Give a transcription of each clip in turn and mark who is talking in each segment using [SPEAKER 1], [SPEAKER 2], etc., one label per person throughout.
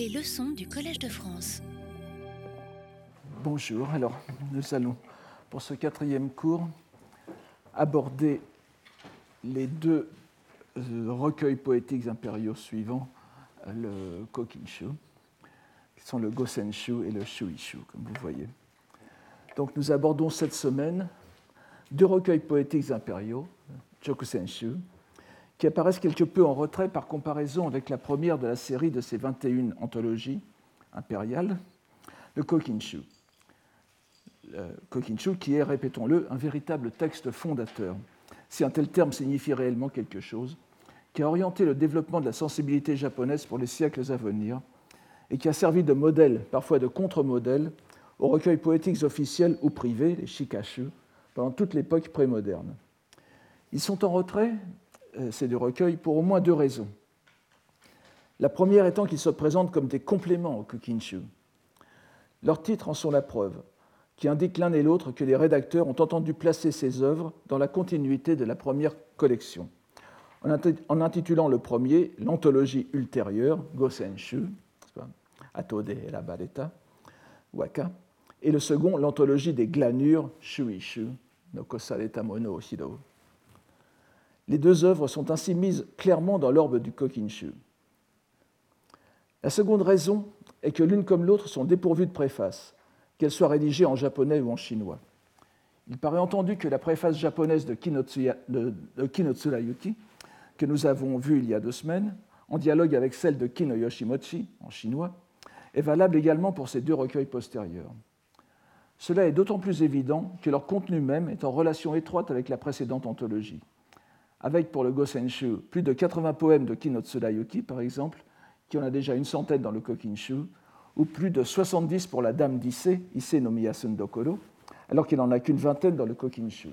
[SPEAKER 1] Les leçons du Collège de France.
[SPEAKER 2] Bonjour, alors nous allons pour ce quatrième cours aborder les deux euh, recueils poétiques impériaux suivants, le Kokinshu, qui sont le Gosenshu et le Shuishu, comme vous voyez. Donc nous abordons cette semaine deux recueils poétiques impériaux, Chokusenshu, qui apparaissent quelque peu en retrait par comparaison avec la première de la série de ces 21 anthologies impériales, le Kokinshu. Kokinshu qui est, répétons-le, un véritable texte fondateur, si un tel terme signifie réellement quelque chose, qui a orienté le développement de la sensibilité japonaise pour les siècles à venir et qui a servi de modèle, parfois de contre-modèle, aux recueils poétiques officiels ou privés, les shikashu, pendant toute l'époque prémoderne. Ils sont en retrait, ces deux recueils, pour au moins deux raisons. La première étant qu'ils se présentent comme des compléments au Kukinshu. Leurs titres en sont la preuve, qui indiquent l'un et l'autre que les rédacteurs ont entendu placer ces œuvres dans la continuité de la première collection. En intitulant le premier l'anthologie ultérieure, Gosenshu, Atode et la Waka, et le second l'anthologie des glanures, Shuishu, no Kosaleta Mono Hido. Les deux œuvres sont ainsi mises clairement dans l'orbe du Kokinshu. La seconde raison est que l'une comme l'autre sont dépourvues de préface, qu'elles soient rédigées en japonais ou en chinois. Il paraît entendu que la préface japonaise de, Kinotsuya, de, Kinotsurayuki, que nous avons vue il y a deux semaines, en dialogue avec celle de Kino Yoshimochi, en chinois, est valable également pour ces deux recueils postérieurs. Cela est d'autant plus évident que leur contenu même est en relation étroite avec la précédente anthologie avec pour le Gosenshu plus de 80 poèmes de Kino Tsurayuki, par exemple, qui en a déjà une centaine dans le Kokinshu, ou plus de 70 pour la Dame d'Issei, Issei no Miyasun Dokoro, alors qu'il n'en a qu'une vingtaine dans le Kokinshu.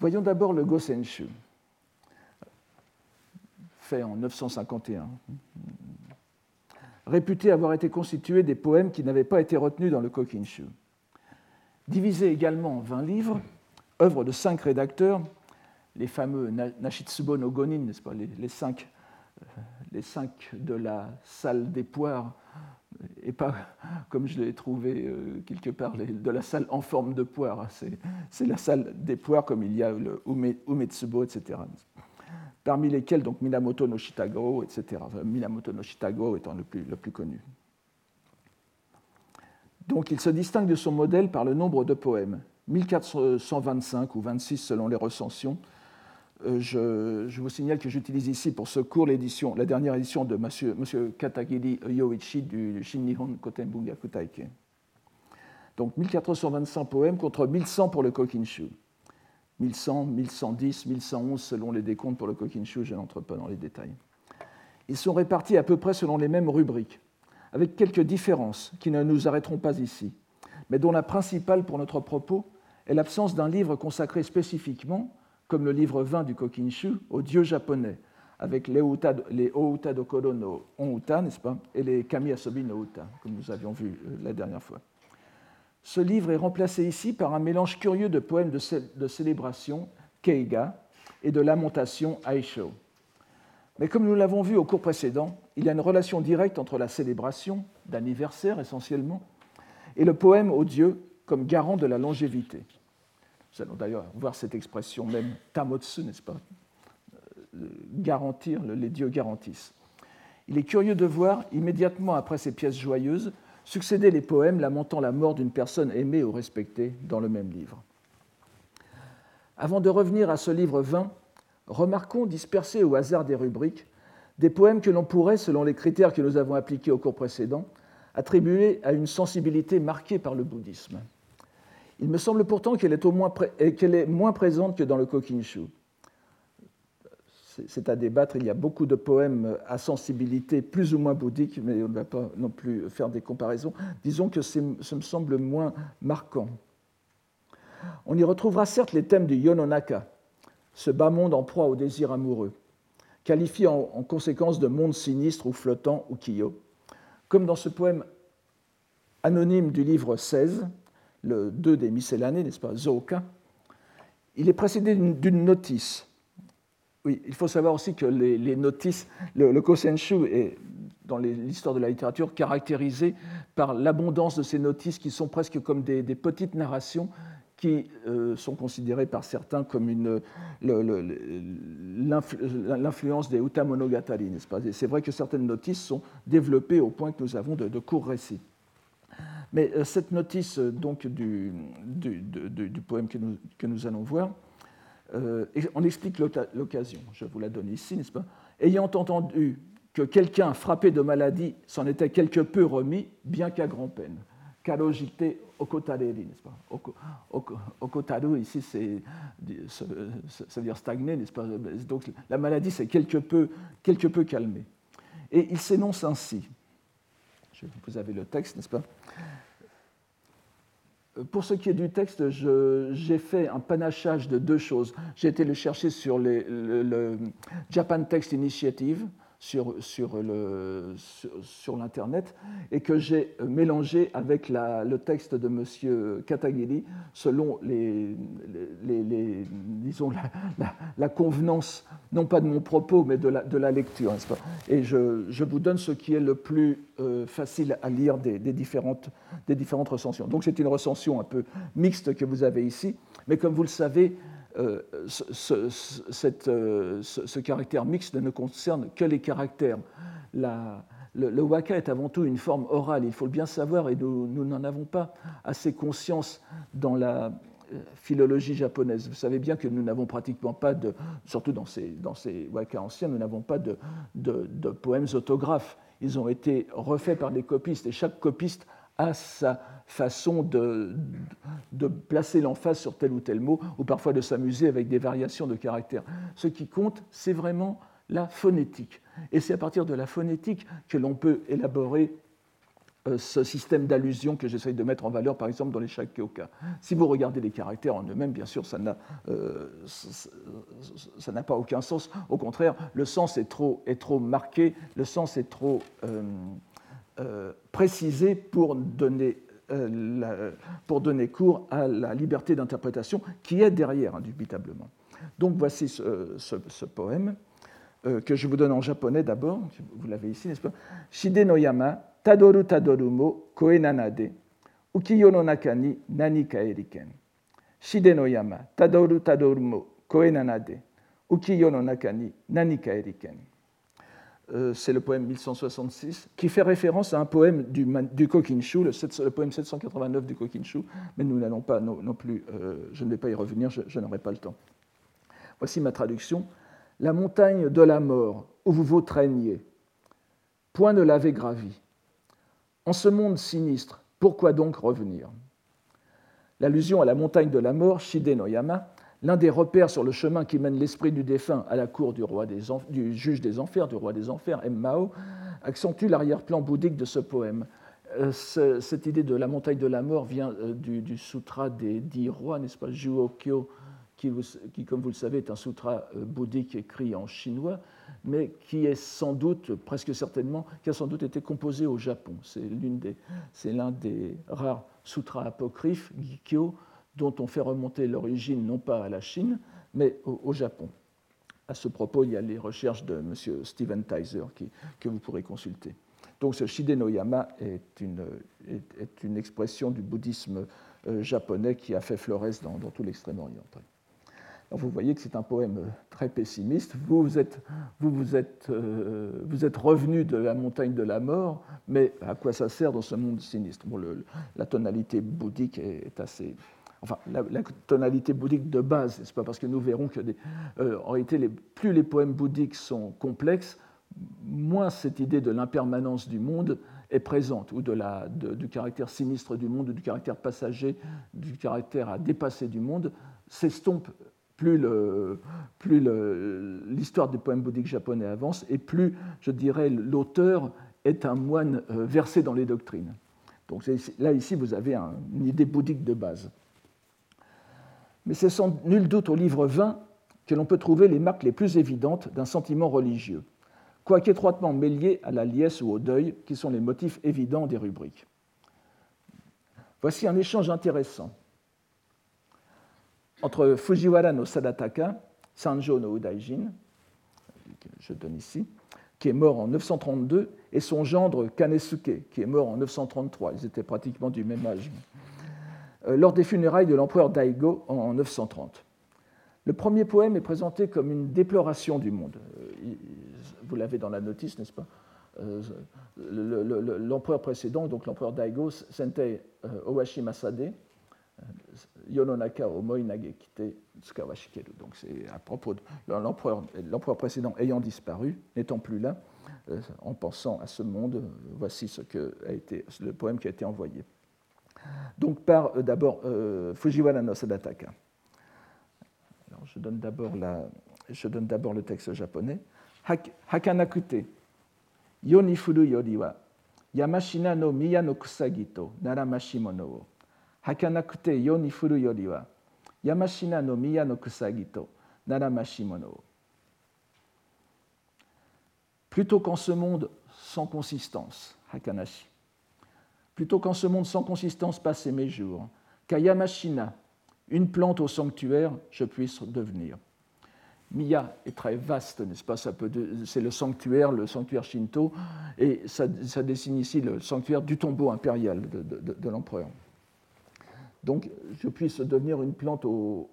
[SPEAKER 2] Voyons d'abord le Gosenshu, fait en 951, réputé avoir été constitué des poèmes qui n'avaient pas été retenus dans le Kokinshu divisé également en 20 livres, œuvre de cinq rédacteurs, les fameux Nashitsubo no Gonin, n'est-ce pas, les, cinq, euh, les cinq de la salle des poires, et pas comme je l'ai trouvé euh, quelque part, de la salle en forme de poire. C'est la salle des poires comme il y a Umetsubo, etc. Parmi lesquels donc Minamoto no Shitagoro, etc. Minamoto no Shitagoro étant le plus connu. Donc il se distingue de son modèle par le nombre de poèmes, 1425 ou 26 selon les recensions. Euh, je, vous signale que j'utilise ici pour ce cours l'édition, la dernière édition de M. Katagiri Yoichi du Shinnihon Kotenbunga Kutaike. Donc 1425 poèmes contre 1100 pour le Kokinshu. 1100, 1110, 1111 selon les décomptes pour le Kokinshu, je n'entre pas dans les détails. Ils sont répartis à peu près selon les mêmes rubriques avec quelques différences qui ne nous arrêteront pas ici, mais dont la principale pour notre propos est l'absence d'un livre consacré spécifiquement, comme le livre 20 du Kokinshu, aux dieux japonais, avec les, Outa, Outa Dokoro no Onuta, n'est-ce pas, et les Kami Asobi no Uta, comme nous avions vu euh, la dernière fois. Ce livre est remplacé ici par un mélange curieux de poèmes de, célébration, Keiga, et de lamentation, Aisho. Mais comme nous l'avons vu au cours précédent, il y a une relation directe entre la célébration, d'anniversaire essentiellement, et le poème au Dieu comme garant de la longévité. Nous allons d'ailleurs voir cette expression même tamotsu, n'est-ce pas euh, Garantir, les dieux garantissent. Il est curieux de voir, immédiatement après ces pièces joyeuses, succéder les poèmes lamentant la mort d'une personne aimée ou respectée dans le même livre. Avant de revenir à ce livre 20, remarquons dispersés au hasard des rubriques des poèmes que l'on pourrait, selon les critères que nous avons appliqués au cours précédent, attribuer à une sensibilité marquée par le bouddhisme. Il me semble pourtant qu'elle est, est, moins présente que dans le Kokinshu. C'est à débattre, il y a beaucoup de poèmes à sensibilité plus ou moins bouddhique, mais on ne va pas non plus faire des comparaisons. Disons que ça me semble moins marquant. On y retrouvera certes les thèmes du Yononaka, ce bas monde en proie au désir amoureux, qualifié en, conséquence de monde sinistre ou flottant ou kiyo, comme dans ce poème anonyme du livre 16, le 2 des miscellanées, n'est-ce pas, Zoka, il est précédé d'une notice, oui, il faut savoir aussi que les, notices, le, le Kosenshu est, dans l'histoire de la littérature, caractérisé par l'abondance de ces notices qui sont presque comme des, petites narrations qui euh, sont considérées par certains comme l'influence des Uta Monogatari, n'est-ce pas? C'est vrai que certaines notices sont développées au point que nous avons de, courts récits. Mais euh, cette notice euh, donc, du, poème que nous, allons voir, on explique l'occasion. Je vous la donne ici, n'est-ce pas? Ayant entendu que quelqu'un frappé de maladie s'en était quelque peu remis, bien qu'à grand-peine. Karojite okotareri, n'est-ce pas? Okotaru, ici, c'est, ça veut dire stagner, n'est-ce pas? Donc la maladie s'est quelque peu, quelque peu calmée. Et il s'énonce ainsi. Vous avez le texte, n'est-ce pas? Pour ce qui est du texte, j'ai fait un panachage de deux choses. J'ai été le chercher sur le, le, Japan Text Initiative, sur, sur, le, sur, l'Internet et que j'ai mélangé avec le texte de M. Katagiri selon les, les, disons la, convenance, non pas de mon propos, mais de la, de lecture. Et je, je, vous donne ce qui est le plus euh, facile à lire des, des, différentes, des différentes recensions. Donc c'est une recension un peu mixte que vous avez ici, mais comme vous le savez, euh, ce, euh, ce, caractère mixte ne concerne que les caractères. le, waka est avant tout une forme orale, il faut le bien savoir, et nous n'en avons pas assez conscience dans la euh, philologie japonaise. Vous savez bien que nous n'avons pratiquement pas de, surtout dans ces, dans ces waka anciens, nous n'avons pas de, de poèmes autographes. Ils ont été refaits par des copistes, et chaque copiste a sa façon de, placer l'emphase sur tel ou tel mot, ou parfois de s'amuser avec des variations de caractères. Ce qui compte, c'est vraiment la phonétique. Et c'est à partir de la phonétique que l'on peut élaborer euh, ce système d'allusion que j'essaye de mettre en valeur, par exemple, dans les shakyoka. Si vous regardez les caractères en eux-mêmes, bien sûr, ça n'a euh, pas aucun sens. Au contraire, le sens est trop, marqué, le sens est trop... Euh, précisé pour donner, euh, pour donner cours à la liberté d'interprétation qui est derrière, indubitablement. Donc voici ce, poème euh, que je vous donne en japonais d'abord. Vous l'avez ici, n'est-ce pas? Shide no yama, tadoru tadoru mo koe nanade, ukiyo no naka ni nani ka eriken. Shide no yama, tadoru tadoru mo koe nanade, ukiyo no naka ni nani ka eriken. Euh, c'est le poème 1166, qui fait référence à un poème du, du Kokinshu, le, poème 789 du Kokinshu, mais nous n'allons pas non, plus, euh, je ne vais pas y revenir, je, n'aurai pas le temps. Voici ma traduction. La montagne de la mort, où vous vous traîniez, point ne l'avez gravi. En ce monde sinistre, pourquoi donc revenir? L'allusion à la montagne de la mort, Shide no Yama, l'un des repères sur le chemin qui mène l'esprit du défunt à la cour du, roi des du juge des enfers, du roi des enfers, M. Mao, accentue l'arrière-plan bouddhique de ce poème. Euh, cette idée de la montagne de la mort vient euh, du, sutra des dix rois, n'est-ce pas, Juokyo, qui, qui, comme vous le savez, est un sutra euh, bouddhique écrit en chinois, mais qui est sans doute, presque certainement, qui a sans doute été composé au Japon. C'est l'un des, des rares sutras apocryphes, Gikyo, dont on fait remonter l'origine non pas à la Chine, mais au, Japon. À ce propos, il y a les recherches de M. Steven Tyser que vous pourrez consulter. Donc ce Shide no Yama est une, est, une expression du bouddhisme euh, japonais qui a fait florès dans, tout l'extrême-orient. vous voyez que c'est un poème très pessimiste. Euh, vous êtes revenu de la montagne de la mort, mais à quoi ça sert dans ce monde sinistre? Bon, La tonalité bouddhique est assez, enfin, la, tonalité bouddhique de base, n'est-ce pas Parce que nous verrons que, euh, en réalité, plus les poèmes bouddhiques sont complexes, moins cette idée de l'impermanence du monde est présente, ou de du caractère sinistre du monde, ou du caractère passager, du caractère à dépasser du monde, s'estompe plus l'histoire des poèmes bouddhiques japonais avance, et plus, je dirais, l'auteur est un moine euh, versé dans les doctrines. Donc là, ici, vous avez une idée bouddhique de base mais c'est sans nul doute au livre 20 que l'on peut trouver les marques les plus évidentes d'un sentiment religieux, quoique étroitement mêlées à la liesse ou au deuil, qui sont les motifs évidents des rubriques. Voici un échange intéressant entre Fujiwara no Sadataka, Sanjo no Udaijin, je donne ici, qui est mort en 932, et son gendre Kanesuke, qui est mort en 933. Ils étaient pratiquement du même âge. Euh, lors des funérailles de l'empereur Daigo en 930. Le premier poème est présenté comme une déploration du monde. Euh, vous l'avez dans la notice, n'est-ce pas euh, L'empereur précédent, donc l'empereur Daigo, Sentei Owashi Masade, Yononaka o Moinage Kite Tsukawashikeru. Donc c'est à propos de l'empereur précédent ayant disparu, n'étant plus là, en pensant à ce monde, voici ce que a été, le poème qui a été envoyé. Donc par euh, d'abord euh, Fujiwara no Sadataka. Je donne d'abord le texte japonais. Hakanakute, yoni furu yori wa, yamashina no miya no kusagi to naramashimono wo. Hakanakute yoni furu yori wa, yamashina no miya no kusagi to naramashimono wo. Plutôt qu'en ce monde sans consistance, Hakanashi plutôt qu'en ce monde sans consistance passer mes jours, qu'à Yamashina, une plante au sanctuaire, je puisse devenir. Miya est très vaste, n'est-ce pas? C'est le sanctuaire, le sanctuaire Shinto, et ça, dessine ici le sanctuaire du tombeau impérial de, l'empereur. Donc, je puisse devenir une plante au,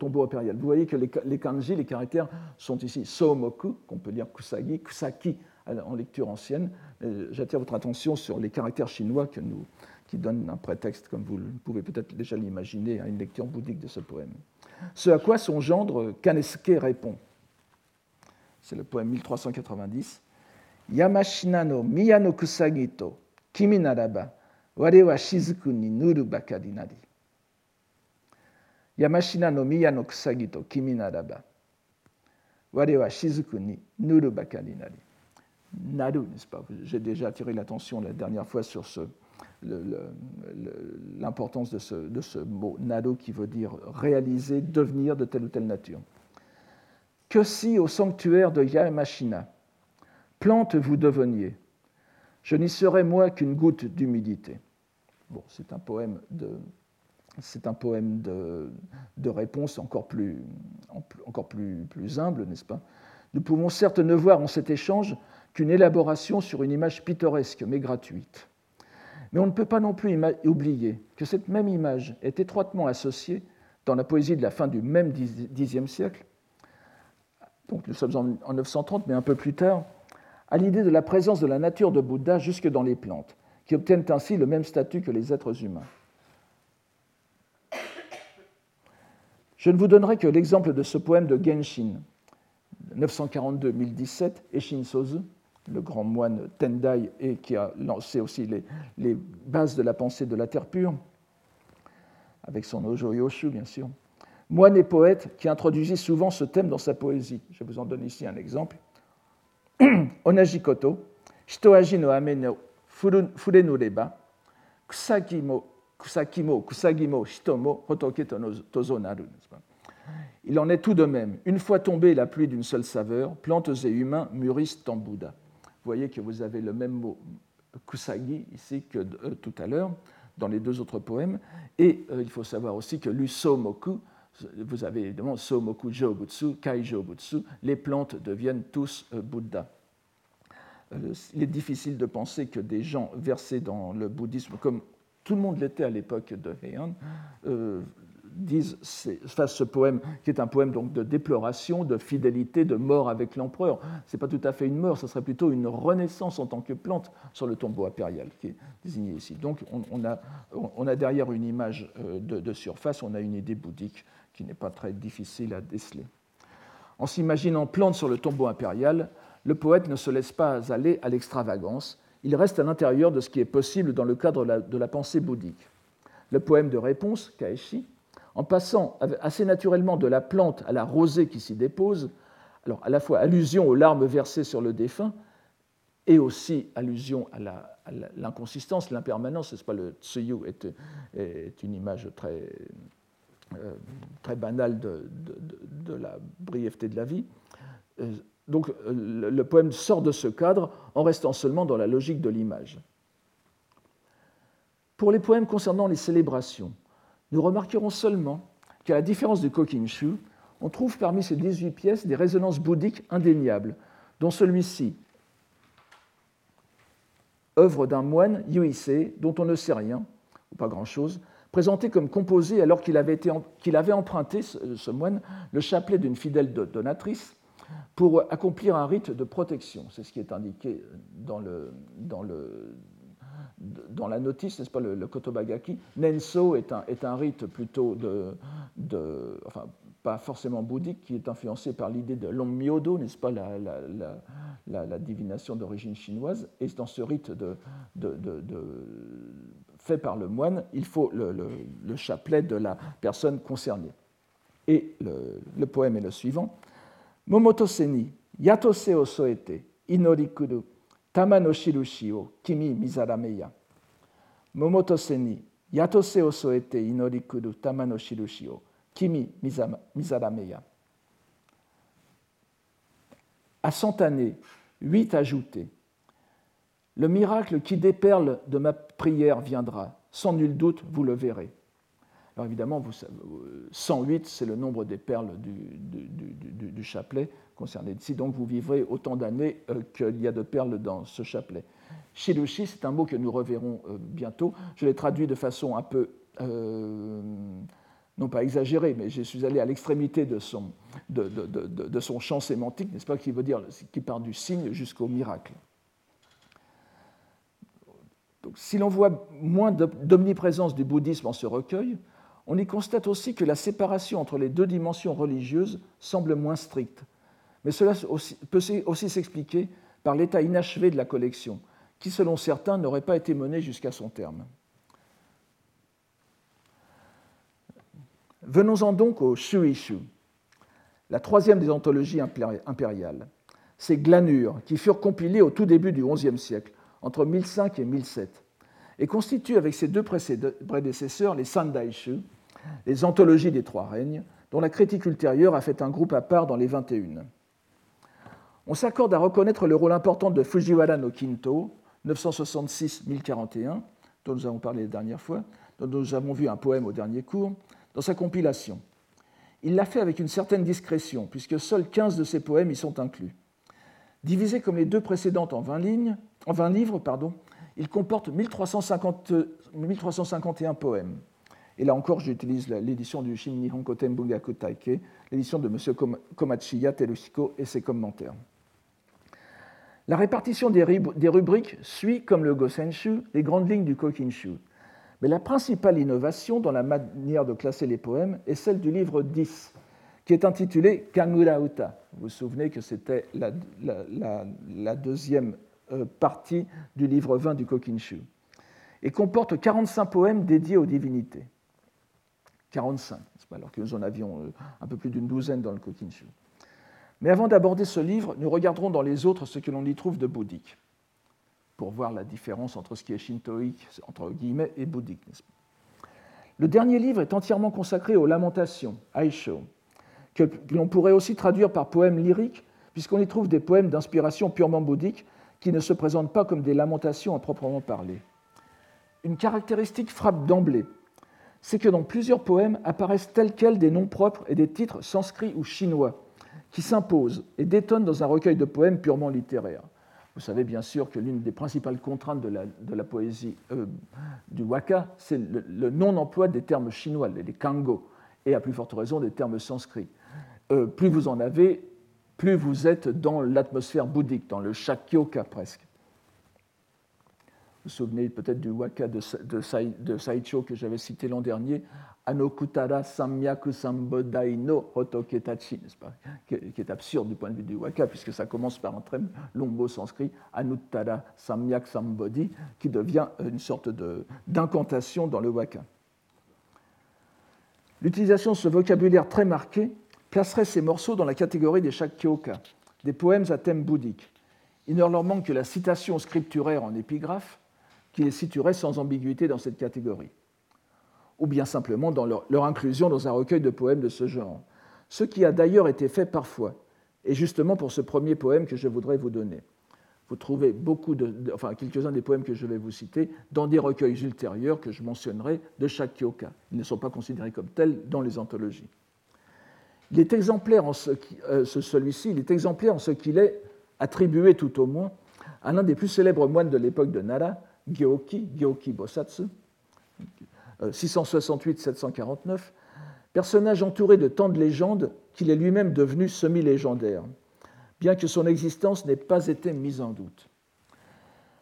[SPEAKER 2] tombeau impérial. Vous voyez que les, kanji, les caractères, sont ici somoku, qu'on peut dire kusagi, kusaki en lecture ancienne, euh, j'attire votre attention sur les caractères chinois qui donnent un prétexte, comme vous pouvez peut-être déjà l'imaginer, à une lecture bouddhique de ce poème. Ce à quoi son gendre Kanesuke répond. C'est le poème 1390. Yamashina no miya no kusagi to kimi naraba ware wa shizuku ni nuru bakari nari. Yamashina no miya no kusagi to kimi naraba ware wa shizuku ni nuru bakari nari. Nado, n'est-ce pas? J'ai déjà attiré l'attention la dernière fois sur l'importance de ce, mot Nado qui veut dire réaliser, devenir de telle ou telle nature. Que si au sanctuaire de Yamashina, plante vous deveniez, je n'y serais moi qu'une goutte d'humidité. Bon, c'est un poème de, réponse encore plus humble, n'est-ce pas? Nous pouvons certes ne voir en cet échange qu'une élaboration sur une image pittoresque mais gratuite. Mais on ne peut pas non plus oublier que cette même image est étroitement associée, dans la poésie de la fin du même Xe siècle, donc nous sommes en 930, mais un peu plus tard, à l'idée de la présence de la nature de Bouddha jusque dans les plantes, qui obtiennent ainsi le même statut que les êtres humains. Je ne vous donnerai que l'exemple de ce poème de Genshin, 942-1017, et Shinsozu, le grand moine Tendai, et qui a lancé aussi les, bases de la pensée de la terre pure, avec son Ojo Yoshu, bien sûr. Moine et poète qui introduisit souvent ce thème dans sa poésie. Je vous en donne ici un exemple. Onajikoto, Shitoaji no ame no fure no reba, kusakimo, kusagimo, shitomo, hotoke tozo naru. Il en est tout de même. Une fois tombée la pluie d'une seule saveur, plantes et humains mûrissent en Bouddha. Vous voyez que vous avez le même mot kusagi ici que euh, tout à l'heure dans les deux autres poèmes. Et euh, il faut savoir aussi que l'usomoku, vous avez évidemment somoku jobutsu, kai jobutsu, les plantes deviennent tous euh, Bouddha. il est difficile de penser que des gens versés dans le bouddhisme, comme tout le monde l'était à l'époque de Heian, disent, face ce poème, qui est un poème donc de déploration, de fidélité, de mort avec l'empereur. Ce n'est pas tout à fait une mort, ce serait plutôt une renaissance en tant que plante sur le tombeau impérial qui est désigné ici. Donc on, a, on a, derrière une image euh, de, de, surface, on a une idée bouddhique qui n'est pas très difficile à déceler. En s'imaginant plante sur le tombeau impérial, le poète ne se laisse pas aller à l'extravagance, il reste à l'intérieur de ce qui est possible dans le cadre de la, de la pensée bouddhique. Le poème de réponse, Kaeshi, en passant assez naturellement de la plante à la rosée qui s'y dépose, alors à la fois allusion aux larmes versées sur le défunt et aussi allusion à l'inconsistance, l'impermanence, n'est-ce pas, le tsuyu est, une image très, euh, banale de, la brièveté de la vie. Euh, donc le poème sort de ce cadre en restant seulement dans la logique de l'image. Pour les poèmes concernant les célébrations, nous remarquerons seulement qu'à la différence du Kokinshu, on trouve parmi ces 18 pièces des résonances bouddhiques indéniables, dont celui-ci, œuvre d'un moine Yuisei, dont on ne sait rien, ou pas grand-chose, présenté comme composé alors qu'il avait, emprunté, ce, moine, le chapelet d'une fidèle donatrice pour accomplir un rite de protection. C'est ce qui est indiqué dans, le, dans la notice, n'est-ce pas, le, le, Kotobagaki. Nenso est un, est un rite plutôt de, de, enfin, pas forcément bouddhique, qui est influencé par l'idée de l'Ommyodo, n'est-ce pas, la, la, divination d'origine chinoise. Et dans ce rite de, de, fait par le moine, il faut le, chapelet de la personne concernée. Et le, poème est le suivant. Momotoseni, yatose o soete, tama no o kimi mizarameya. Momotoseni, yatose o inorikudu, tama no o kimi mizarameya. À cent années, huit ajoutés. Le miracle qui déperle de ma prière viendra. Sans nul doute, vous le verrez. Alors évidemment, vous 108, c'est le nombre des perles du, chapelet concerné ici. Donc vous vivrez autant d'années euh, qu'il y a de perles dans ce chapelet. Shirushi, c'est un mot que nous reverrons euh, bientôt. Je l'ai traduit de façon un peu, euh, non pas exagérée, mais je suis allé à l'extrémité de son, de, son champ sémantique, n'est-ce pas, qui veut dire, qui part du signe jusqu'au miracle. Donc, si l'on voit moins d'omniprésence du bouddhisme en ce recueil, on y constate aussi que la séparation entre les deux dimensions religieuses semble moins stricte. Mais cela peut aussi s'expliquer par l'état inachevé de la collection, qui, selon certains, n'aurait pas été menée jusqu'à son terme. Venons-en donc au Shuishu, la troisième des anthologies impériales. Ces glanures qui furent compilées au tout début du XIe siècle, entre 1005 et 1007, et constituent avec ses deux prédécesseurs les Sandaishu, les anthologies des trois règnes, dont la critique ultérieure a fait un groupe à part dans les 21. On s'accorde à reconnaître le rôle important de Fujiwara no Kinto, 966-1041, dont nous avons parlé la dernière fois, dont nous avons vu un poème au dernier cours, dans sa compilation. Il l'a fait avec une certaine discrétion, puisque seuls 15 de ses poèmes y sont inclus. Divisé comme les deux précédentes en 20, lignes, en 20 livres, pardon, il comporte 1350, 1351 poèmes. Et là encore, j'utilise l'édition du Shin Nihon Koten Bungaku Taike, l'édition de M. Komachiya Terushiko et ses commentaires. La répartition des, rubriques suit, comme le Gosenshu, les grandes lignes du Kokinshu. Mais la principale innovation dans la manière de classer les poèmes est celle du livre 10, qui est intitulé Kamura Uta. Vous vous souvenez que c'était la, deuxième euh, partie du livre 20 du Kokinshu, et comporte 45 poèmes dédiés aux divinités. 45, alors que nous en avions euh, un peu plus d'une douzaine dans le Kokinshu. Mais avant d'aborder ce livre, nous regarderons dans les autres ce que l'on y trouve de bouddhique, pour voir la différence entre ce qui est shintoïque, entre guillemets, et bouddhique. Le dernier livre est entièrement consacré aux lamentations, Aisho, que l'on pourrait aussi traduire par poèmes lyriques, puisqu'on y trouve des poèmes d'inspiration purement bouddhique qui ne se présentent pas comme des lamentations à proprement parler. Une caractéristique frappe d'emblée c'est que dans plusieurs poèmes apparaissent tels quels des noms propres et des titres sanscrits ou chinois qui s'imposent et détonnent dans un recueil de poèmes purement littéraires. Vous savez bien sûr que l'une des principales contraintes de la, poésie euh, du waka, c'est le, non-emploi des termes chinois, les kango, et à plus forte raison des termes sanscrits. Euh, plus vous en avez, plus vous êtes dans l'atmosphère bouddhique, dans le shakyoka presque. Vous vous souvenez peut-être du waka de, de, Saicho que j'avais cité l'an dernier, Anokutara Samyaku Sambodai no Hotoketachi, pas qui, est absurde du point de vue du waka, puisque ça commence par un très long mot sanskrit, Anuttara Samyak Sambodhi, qui devient une sorte d'incantation dans le waka. L'utilisation de ce vocabulaire très marqué placerait ces morceaux dans la catégorie des Shakyoka, des poèmes à thème bouddhique. Il ne leur manque que la citation scripturaire en épigraphe, qui les situeraient sans ambiguïté dans cette catégorie, ou bien simplement dans leur, inclusion dans un recueil de poèmes de ce genre, ce qui a d'ailleurs été fait parfois, et justement pour ce premier poème que je voudrais vous donner. Vous trouvez beaucoup de, enfin, quelques-uns des poèmes que je vais vous citer dans des recueils ultérieurs que je mentionnerai de chaque kyoka. Ils ne sont pas considérés comme tels dans les anthologies. Il est exemplaire en ce euh, celui-ci, il est exemplaire en ce qu'il est attribué tout au moins à l'un des plus célèbres moines de l'époque de Nara, Gyoki, Gyoki Bosatsu, 668-749, euh, personnage entouré de tant de légendes qu'il est lui-même devenu semi-légendaire, bien que son existence n'ait pas été mise en doute.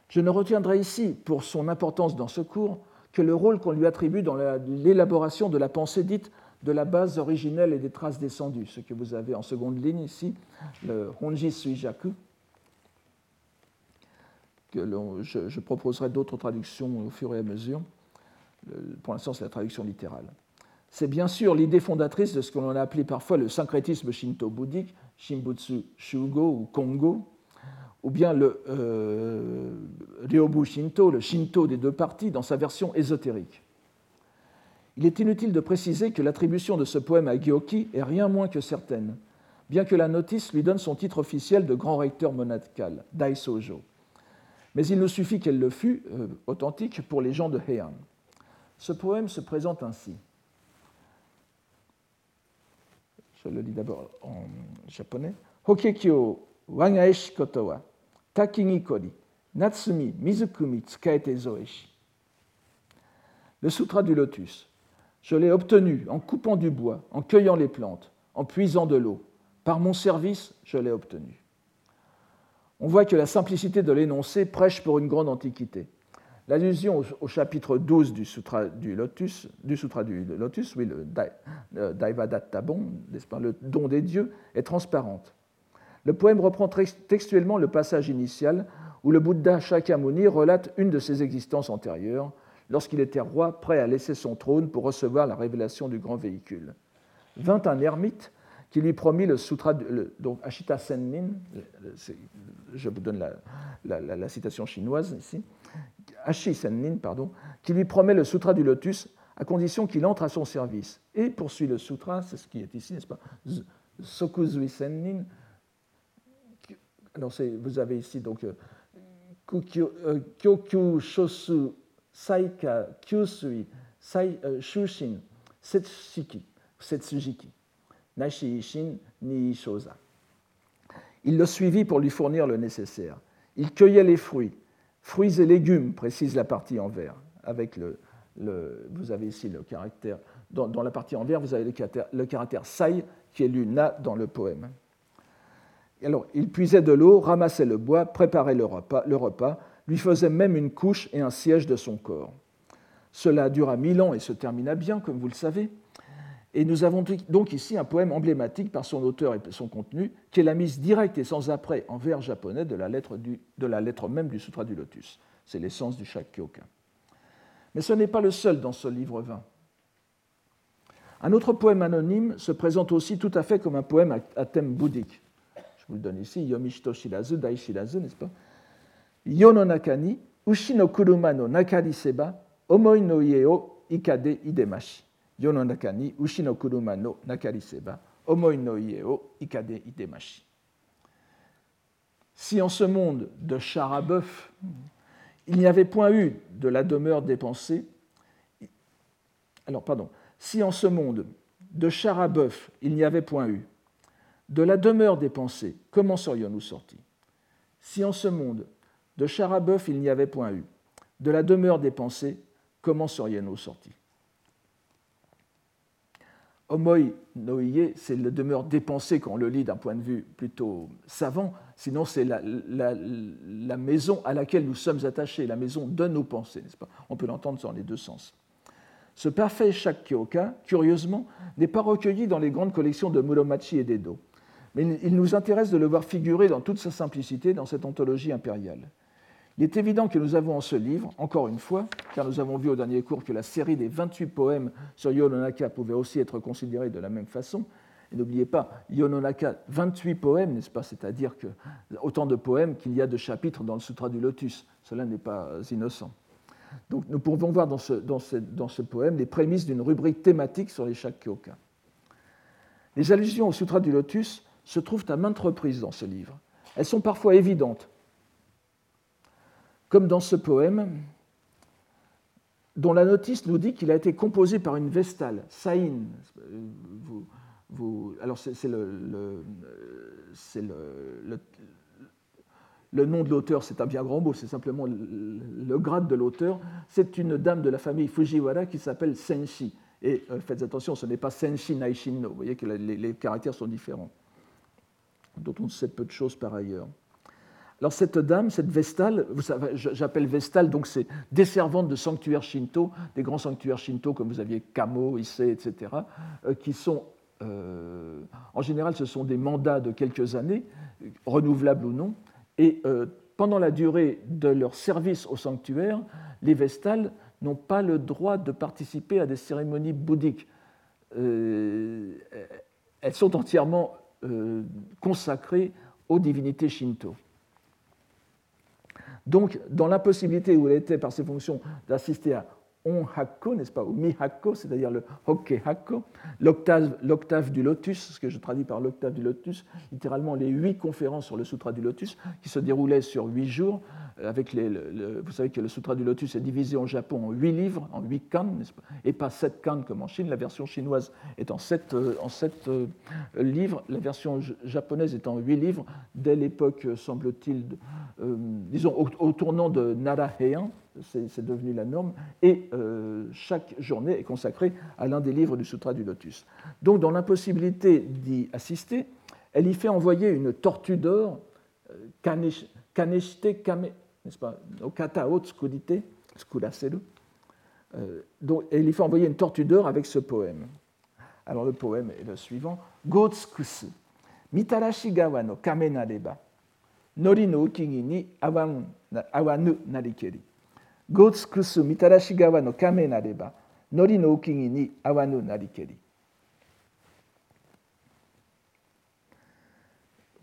[SPEAKER 2] Je ne retiendrai ici, pour son importance dans ce cours, que le rôle qu'on lui attribue dans l'élaboration de la pensée dite de la base originelle et des traces descendues, ce que vous avez en seconde ligne ici, le Honji Suijaku, que je, je proposerai d'autres traductions au fur et à mesure. Pour l'instant, c'est la traduction littérale. C'est bien sûr l'idée fondatrice de ce que l'on a appelé parfois le syncrétisme shinto-bouddhique, Shimbutsu Shugo ou Kongo, ou bien le euh, Ryobu Shinto, le Shinto des deux parties, dans sa version ésotérique. Il est inutile de préciser que l'attribution de ce poème à Gyoki est rien moins que certaine, bien que la notice lui donne son titre officiel de grand recteur monadical, Daisojo. Mais il nous suffit qu'elle le fût, euh, authentique, pour les gens de Heian. Ce poème se présente ainsi. Je le lis d'abord en japonais. Hokekyo wagaeshi koto wa Takigikori, Natsumi, Mizukumi, Tsukaete Zoeshi. Le Sutra du Lotus. Je l'ai obtenu en coupant du bois, en cueillant les plantes, en puisant de l'eau. Par mon service, je l'ai obtenu. On voit que la simplicité de l'énoncé prêche pour une grande antiquité. L'allusion au, chapitre 12 du Sutra du Lotus, du Sutra du Lotus oui, le Daivadatta-bon, le don des dieux, est transparente. Le poème reprend textuellement le passage initial où le Bouddha Shakyamuni relate une de ses existences antérieures, lorsqu'il était roi prêt à laisser son trône pour recevoir la révélation du grand véhicule. Vint un ermite qui lui promit le sutra, donc Ashita Sennin, je vous donne la, citation chinoise ici, Ashi Sennin, pardon, qui lui promet le sutra du lotus à condition qu'il entre à son service. Et poursuit le sutra, c'est ce qui est ici, n'est-ce pas Sokuzui Sennin, alors vous avez ici donc euh, euh, Kyokyu Shosu Saika Kyusui euh, Shushin Setsuki, Setsujiki Nashi Ishin Ni. Il le suivit pour lui fournir le nécessaire. Il cueillait les fruits, fruits et légumes, précise la partie en vert, avec le, vous avez ici le caractère, dans, la partie en vert, vous avez le caractère, le caractère sai qui est lu na dans le poème. Alors, il puisait de l'eau, ramassait le bois, préparait le repas, le repas, lui faisait même une couche et un siège de son corps. Cela dura mille ans et se termina bien, comme vous le savez. Et nous avons donc ici un poème emblématique par son auteur et son contenu, qui est la mise directe et sans après en vers japonais de la lettre, même du Sutra du Lotus. C'est l'essence du Shakkyoka. Mais ce n'est pas le seul dans ce livre 20. Un autre poème anonyme se présente aussi tout à fait comme un poème à thème bouddhique vous le donne ici, Yomishito Shirazu, Dai Shirazu, n'est-ce pas? Yo no naka ni, ushi no kuruma no nakari seba, omoi no ie o ikade idemashi. Si en ce monde de char à bœuf, il n'y avait point eu de la demeure des pensées, alors pardon, si en ce monde de char à bœuf il n'y avait point eu de la demeure des pensées, comment serions-nous sortis? Si en ce monde, de Charabeuf il n'y avait point eu, de la demeure des pensées, comment serions-nous sortis? Homoi noïe, c'est la demeure des pensées quand on le lit d'un point de vue plutôt savant, sinon c'est la, maison à laquelle nous sommes attachés, la maison de nos pensées, n'est-ce pas? On peut l'entendre dans les deux sens. Ce parfait Shakkyoka, curieusement, n'est pas recueilli dans les grandes collections de Muromachi et d'Edo mais il nous intéresse de le voir figurer dans toute sa simplicité dans cette anthologie impériale. Il est évident que nous avons en ce livre, encore une fois, car nous avons vu au dernier cours que la série des 28 poèmes sur Yononaka pouvait aussi être considérée de la même façon. Et n'oubliez pas, Yononaka, 28 poèmes, n'est-ce pas? C'est-à-dire que autant de poèmes qu'il y a de chapitres dans le Sutra du Lotus. Cela n'est pas innocent. Donc nous pouvons voir dans ce, poème les prémices d'une rubrique thématique sur les Shakkyoka. Les allusions au Sutra du Lotus se trouvent à maintes reprises dans ce livre. Elles sont parfois évidentes, comme dans ce poème dont la notice nous dit qu'il a été composé par une vestale, Saïn. Alors c'est le, nom de l'auteur, c'est un bien grand mot, c'est simplement le, grade de l'auteur. C'est une dame de la famille Fujiwara qui s'appelle Senshi. Et euh, faites attention, ce n'est pas Senshi Naishinno. Vous voyez que les caractères sont différents, dont on sait peu de choses par ailleurs. Alors cette dame, cette Vestale, j'appelle Vestale, donc c'est des servantes de sanctuaires shinto, des grands sanctuaires shinto comme vous aviez Kamo, Issei, etc., euh, qui sont, euh, en général, ce sont des mandats de quelques années, renouvelables ou non, et euh, pendant la durée de leur service au sanctuaire, les Vestales n'ont pas le droit de participer à des cérémonies bouddhiques. elles sont entièrement consacrées aux divinités shinto. Donc, dans l'impossibilité où elle était par ses fonctions d'assister à on hakko, n'est-ce pas, ou mi hakko, c'est-à-dire le hokke hakko, l'octave du lotus, ce que je traduis par l'octave du lotus, littéralement les huit conférences sur le sutra du lotus, qui se déroulaient sur huit jours, avec les, vous savez que le Sutra du Lotus est divisé en Japon en huit livres, en huit kan, et pas sept kan comme en Chine. La version chinoise est en sept, euh, euh, livres, la version japonaise est en huit livres, dès l'époque, semble-t-il, euh, disons au, tournant de Nara Heian, c'est devenu la norme, et chaque journée est consacrée à l'un des livres du Sutra du Lotus. Donc, dans l'impossibilité d'y assister, elle y fait envoyer une tortue d'or, Kaneshite Kame, n'est-ce pas, Okata Otskurite, euh, donc, il lui fait envoyer une tortue d'or avec ce poème. Alors le poème est le suivant Gotsukusu, Mitarashi gawa no kame nareba, nori no ukigi ni awanu narikeri.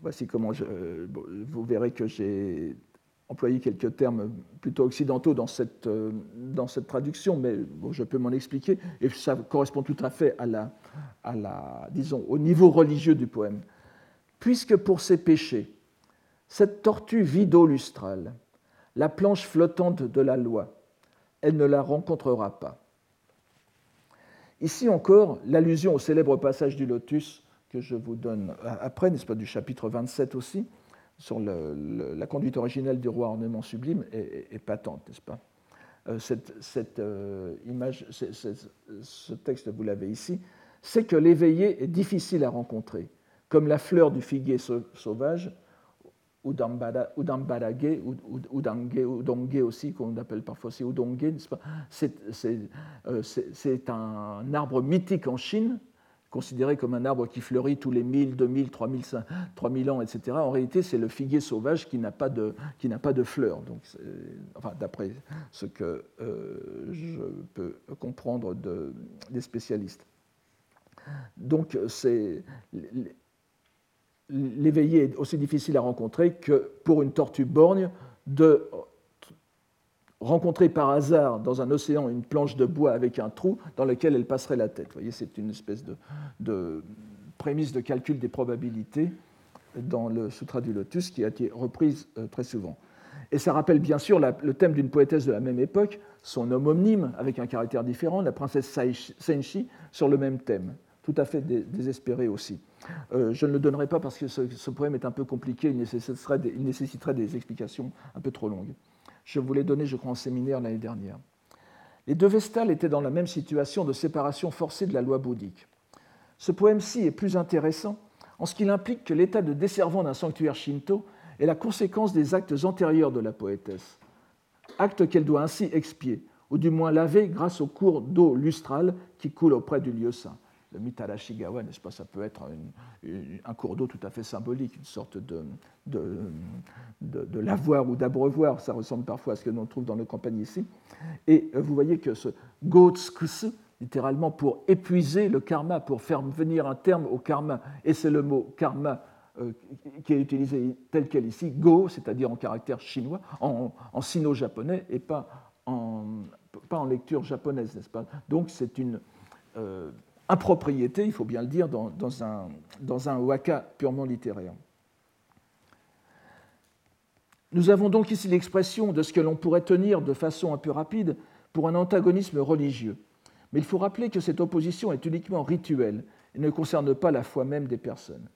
[SPEAKER 2] Voici comment je, euh, vous verrez que j'ai employer quelques termes plutôt occidentaux dans cette, euh, traduction, mais je peux m'en expliquer, et ça correspond tout à fait à la, à la, disons, au niveau religieux du poème. Puisque pour ses péchés, cette tortue vit d'eau lustrale, la planche flottante de la loi, elle ne la rencontrera pas. Ici encore, l'allusion au célèbre passage du lotus que je vous donne après, n'est-ce pas, du chapitre 27 aussi, sur la conduite originelle du roi ornement sublime est, patente, n'est-ce pas? Euh, cette, euh, image, ce texte, vous l'avez ici, c'est que l'éveillé est difficile à rencontrer, comme la fleur du figuier sauvage, ou d'ambarage, ou dongue aussi, qu'on appelle parfois aussi udongue, euh, c'est un arbre mythique en Chine, considéré comme un arbre qui fleurit tous les 1000, 2000, 3000, 3000 ans, etc. En réalité, c'est le figuier sauvage qui n'a pas de, pas de fleurs. Donc, d'après ce que euh, je peux comprendre de, des spécialistes. Donc, c'est l'éveillé est aussi difficile à rencontrer que pour une tortue borgne de rencontrer par hasard dans un océan une planche de bois avec un trou dans lequel elle passerait la tête. Vous voyez, c'est une espèce de, prémisse de calcul des probabilités dans le Sutra du Lotus qui a été reprise euh, très souvent. Et ça rappelle bien sûr le thème d'une poétesse de la même époque, son homme homonyme avec un caractère différent, la princesse Senshi, sur le même thème, tout à fait désespéré aussi. Euh, je ne le donnerai pas parce que ce, poème est un peu compliqué, il nécessiterait des explications un peu trop longues. Je vous l'ai donné, je crois, en séminaire l'année dernière. Les deux Vestales étaient dans la même situation de séparation forcée de la loi bouddhique. Ce poème-ci est plus intéressant en ce qu'il implique que l'état de desservant d'un sanctuaire shinto est la conséquence des actes antérieurs de la poétesse, actes qu'elle doit ainsi expier, ou du moins laver grâce au cours d'eau lustrale qui coule auprès du lieu saint le Mitarashigawa, n'est-ce pas, ça peut être un cours d'eau tout à fait symbolique, une sorte de, de, lavoir ou d'abreuvoir, ça ressemble parfois à ce que l'on trouve dans nos campagnes ici. Et euh, vous voyez que ce Gotsukusu, littéralement pour épuiser le karma, pour faire venir un terme au karma, et c'est le mot karma euh, qui est utilisé tel quel ici, go, c'est-à-dire en caractère chinois, en, sino-japonais, et pas en, pas en lecture japonaise, n'est-ce pas? Donc c'est une... Euh, impropriété, il faut bien le dire, dans, un, waka purement littéraire. Nous avons donc ici l'expression de ce que l'on pourrait tenir de façon un peu rapide pour un antagonisme religieux. Mais il faut rappeler que cette opposition est uniquement rituelle et ne concernent pas la foi même des personnes.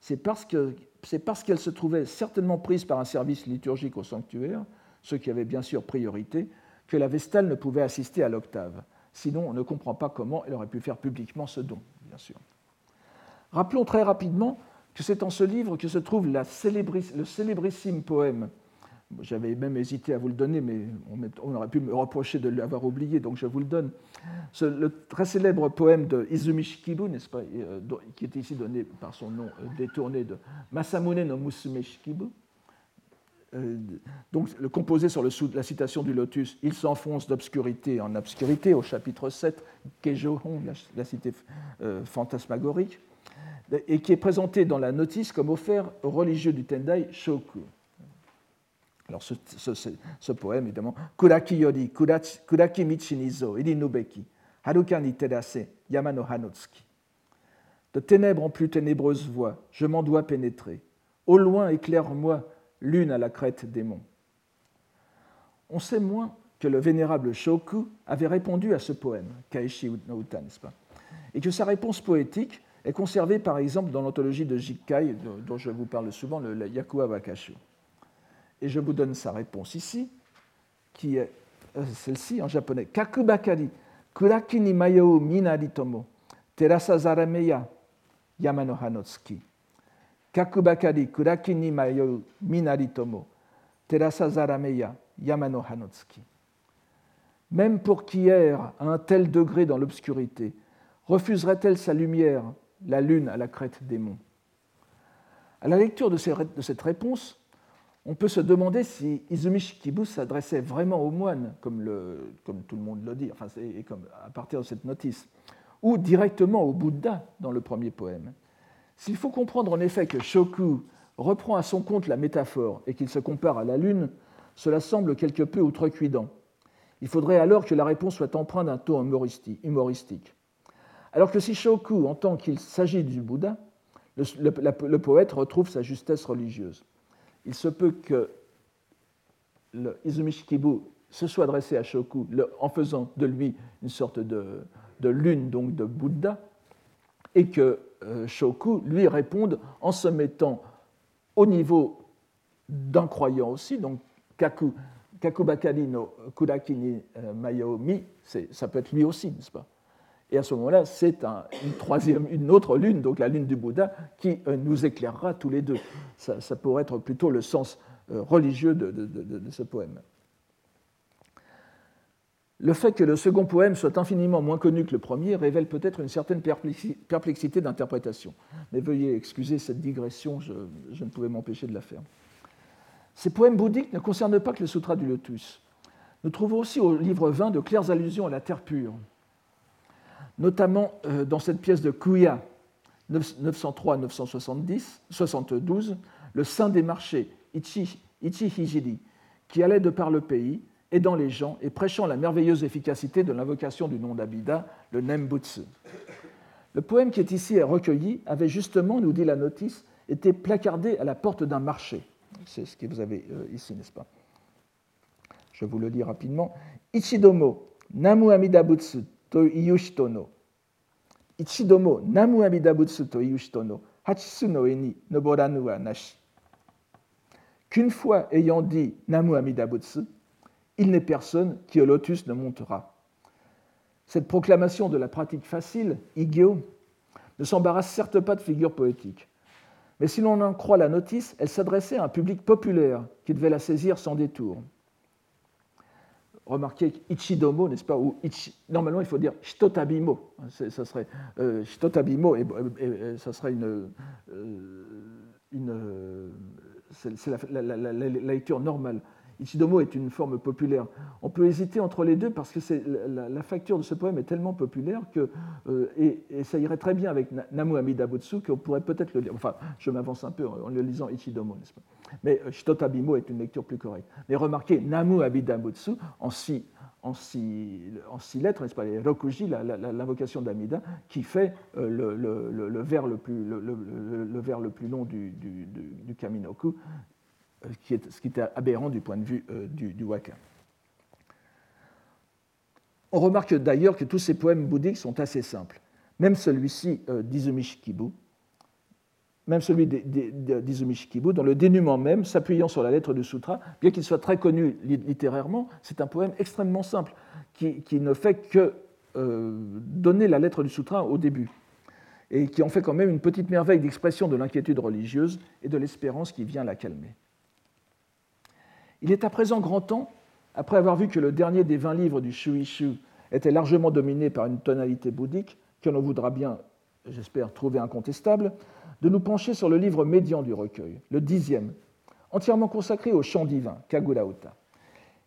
[SPEAKER 2] C'est parce qu'elles se trouvaient certainement prises par un service liturgique au sanctuaire, ce qui avait bien sûr priorité, que la Vestale ne pouvait assister à l'octave. Sinon, on ne comprend pas comment elle aurait pu faire publiquement ce don, bien sûr. Rappelons très rapidement que c'est en ce livre que se trouve le célébrissime poème. J'avais même hésité à vous le donner, mais on aurait pu me reprocher de l'avoir oublié, donc je vous le donne. le très célèbre poème de Izumi Shikibu, n'est-ce pas, euh, qui est ici donné par son nom euh, détourné de Masamune no Musume Shikibu, donc, le composé sur la citation du lotus, il s'enfonce d'obscurité en obscurité, au chapitre 7, Keijohon, la, la cité fantasmagorique et qui est présenté dans la notice comme offert aux religieux du Tendai Shoku. Alors ce, ce, poème, évidemment, Kuraki yori, kuraki michi nizo, nubeki, haruka ni terase, yamano hanotsuki. De ténèbres en plus ténébreuses voies, je m'en dois pénétrer. Au loin éclaire-moi lune à la crête des monts. On sait moins que le vénérable Shoku avait répondu à ce poème, Kaishi no n'est-ce pas? Et que sa réponse poétique est conservé par exemple dans l'anthologie de Jikkai, dont je vous parle souvent, le Yakuwa Wakashu. Et je vous donne sa réponse ici, qui est euh, celle-ci en japonais. Kakubakari, kuraki ni minari tomo, terasa zarameya, yamano hanotsuki. Kakubakari, kuraki ni mayou minari tomo, terasa zarameya, yamano hanotsuki. Même pour qui erre à un tel degré dans l'obscurité, refuserait-elle sa lumière la lune à la crête des monts? À la lecture de cette réponse, on peut se demander si Izumi Shikibu s'adressait vraiment aux moines, comme, tout le monde le dit, enfin, à partir de cette notice, ou directement au Bouddha dans le premier poème. S'il faut comprendre en effet que Shoku reprend à son compte la métaphore et qu'il se compare à la lune, cela semble quelque peu outrecuidant. Il faudrait alors que la réponse soit empreinte d'un ton humoristique. Alors que si Shoku entend qu'il s'agit du Bouddha, le, poète retrouve sa justesse religieuse. Il se peut que le se soit adressé à Shoku en faisant de lui une sorte de, lune, donc de Bouddha, et que Shoku lui réponde en se mettant au niveau d'un croyant aussi, donc Kaku, Kakubakari no Kuraki ni euh, Mayomi, ça peut être lui aussi, n'est-ce pas? Et à ce moment-là, c'est une, troisième, une autre lune, donc la lune du Bouddha, qui euh, nous éclairera tous les deux. Ça, pourrait être plutôt le sens euh, religieux de, ce poème. Le fait que le second poème soit infiniment moins connu que le premier révèle peut-être une certaine perplexité d'interprétation. Mais veuillez excuser cette digression, je, ne pouvais m'empêcher de la faire. Ces poèmes bouddhiques ne concernent pas que le Sutra du Lotus. Nous trouvons aussi au livre 20 de claires allusions à la terre pure, notamment euh, dans cette pièce de Kuya 903-972, le saint des marchés, Ichi, Hijiri, qui allait de par le pays, aidant les gens et prêchant la merveilleuse efficacité de l'invocation du nom d'Abida, le Nembutsu. Le poème qui est ici recueilli avait justement, nous dit la notice, été placardé à la porte d'un marché. C'est ce que vous avez euh, ici, n'est-ce pas? Je vous le lis rapidement. Ichidomo, Namu Amida Butsu, to no ichidomo namu amidabutsu to no hachisu no e noboranu nashi. Qu'une fois ayant dit namu amidabutsu, il n'est personne qui au lotus ne montera. Cette proclamation de la pratique facile, igyo, ne s'embarrasse certes pas de figure poétique. Mais si l'on en croit la notice, elle s'adressait à un public populaire qui devait la saisir sans détour remarquez Ichidomo, n'est-ce pas ou Normalement, il faut dire Shitotabimo. Ça serait euh, Shitotabimo, et, ça serait une, euh, une c'est la, lecture normale. Ichidomo est une forme populaire. On peut hésiter entre les deux parce que la, facture de ce poème est tellement populaire que, euh, et, ça irait très bien avec Namu Amida Butsu qu'on pourrait peut-être le lire. Enfin, je m'avance un peu en le lisant Ichidomo, n'est-ce pas? Mais euh, Shitotabimo est une lecture plus correcte. Mais remarquez, Namu Amida Butsu, en six, lettres, n'est-ce pas, les Rokuji, l'invocation d'Amida, qui fait le, le, le, vers le plus, long du, du, Kaminoku, est, ce qui était aberrant du point de vue euh, du, waka. On remarque d'ailleurs que tous ces poèmes bouddhiques sont assez simples. même celui-ci euh, d'Izumi Shikibu, même celui d'Izumi Shikibu, dans le dénouement même, s'appuyant sur la lettre du sutra, bien qu'il soit très connu littérairement, c'est un poème extrêmement simple, qui, ne fait que euh, donner la lettre du sutra au début, et qui en fait quand même une petite merveille d'expression de l'inquiétude religieuse et de l'espérance qui vient la calmer. Il est à présent grand temps, après avoir vu que le dernier des vingt livres du Shuishu était largement dominé par une tonalité bouddhique, que l'on voudra bien, j'espère, trouver incontestable, de nous pencher sur le livre médian du recueil, le dixième, entièrement consacré au chant divin, Kagurauta.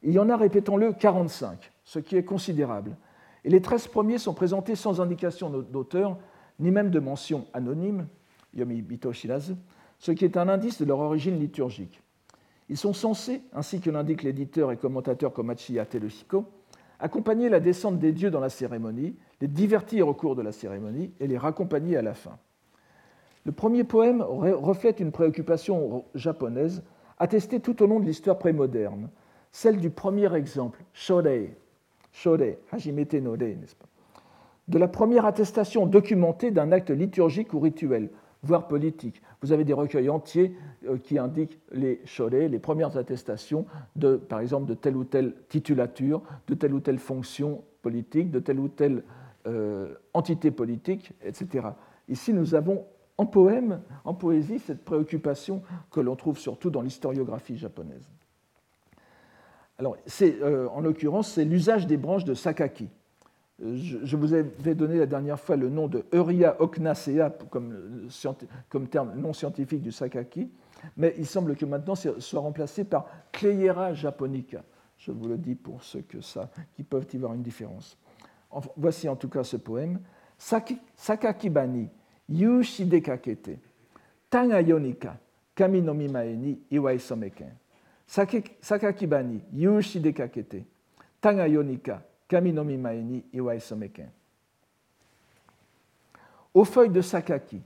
[SPEAKER 2] Il y en a, répétons-le, 45, ce qui est considérable, et les 13 premiers sont présentés sans indication d'auteur, ni même de mention anonyme, Yomi Bito ce qui est un indice de leur origine liturgique. Ils sont censés, ainsi que l'indique l'éditeur et commentateur Komachi Atelushiko, accompagner la descente des dieux dans la cérémonie, les divertir au cours de la cérémonie et les raccompagner à la fin. Le premier poème reflète une préoccupation japonaise attestée tout au long de l'histoire prémoderne, celle du premier exemple, Shorei, Shorei, Hajimete no n'est-ce pas? De la première attestation documentée d'un acte liturgique ou rituel, voire politique. Vous avez des recueils entiers euh, qui indiquent les cholets, les premières attestations de, par exemple, de telle ou telle titulature, de telle ou telle fonction politique, de telle ou telle euh, entité politique, etc. Ici, nous avons en poème, en poésie, cette préoccupation que l'on trouve surtout dans l'historiographie japonaise. Alors, euh, en l'occurrence, c'est l'usage des branches de sakaki. Je vous avais donné la dernière fois le nom de Euria ocnacea comme, comme terme non scientifique du sakaki, mais il semble que maintenant ce soit remplacé par Cleiera japonica. Je vous le dis pour ceux que ça, qui peuvent y voir une différence. Voici en tout cas ce poème. Sakaki bani, yu kakete, tanga yonika, kami no mimae ni iwai someken. Sakaki bani, yu kakete, tanga yonika, Kami no ni iwai someken. Aux feuilles de sakaki,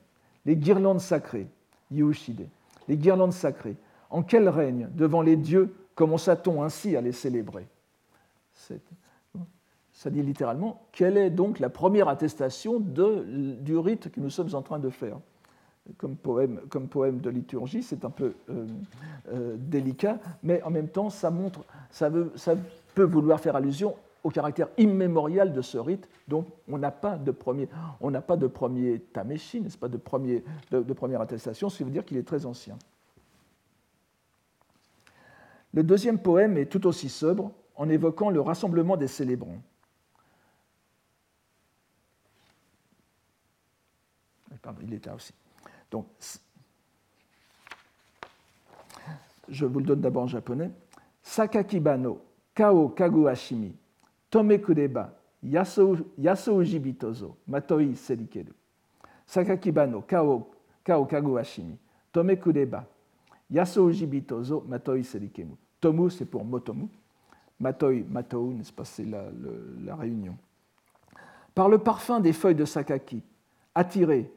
[SPEAKER 2] les guirlandes sacrées, yushide, les guirlandes sacrées, en quel règne devant les dieux commença-t-on ainsi à les célébrer? Ça dit littéralement, quelle est donc la première attestation du rite que nous sommes en train de faire? Comme poème, comme poème de liturgie, c'est un peu euh, euh, délicat, mais en même temps, ça montre, ça, veut, ça peut vouloir faire allusion au caractère immémorial de ce rite, donc on n'a pas de premier, on de tameshi, n'est-ce pas, de, premier, première attestation, ce qui veut dire qu'il est très ancien. Le deuxième poème est tout aussi sobre, en évoquant le rassemblement des célébrants. Pardon, il est là aussi. Je vous le donne d'abord en japonais. Sakakibano, Kao Kaguashimi, Tome kureba, yasou jibitozo, matoi serikeru. Sakakiba no kao, kao kaguashimi. Tome kureba, yasou jibitozo, matoi serikemu. Tomu, c'est pour motomu. Matoi, matou, n'est-ce pas, c'est la, la, réunion. Par le parfum des feuilles de sakaki, attiré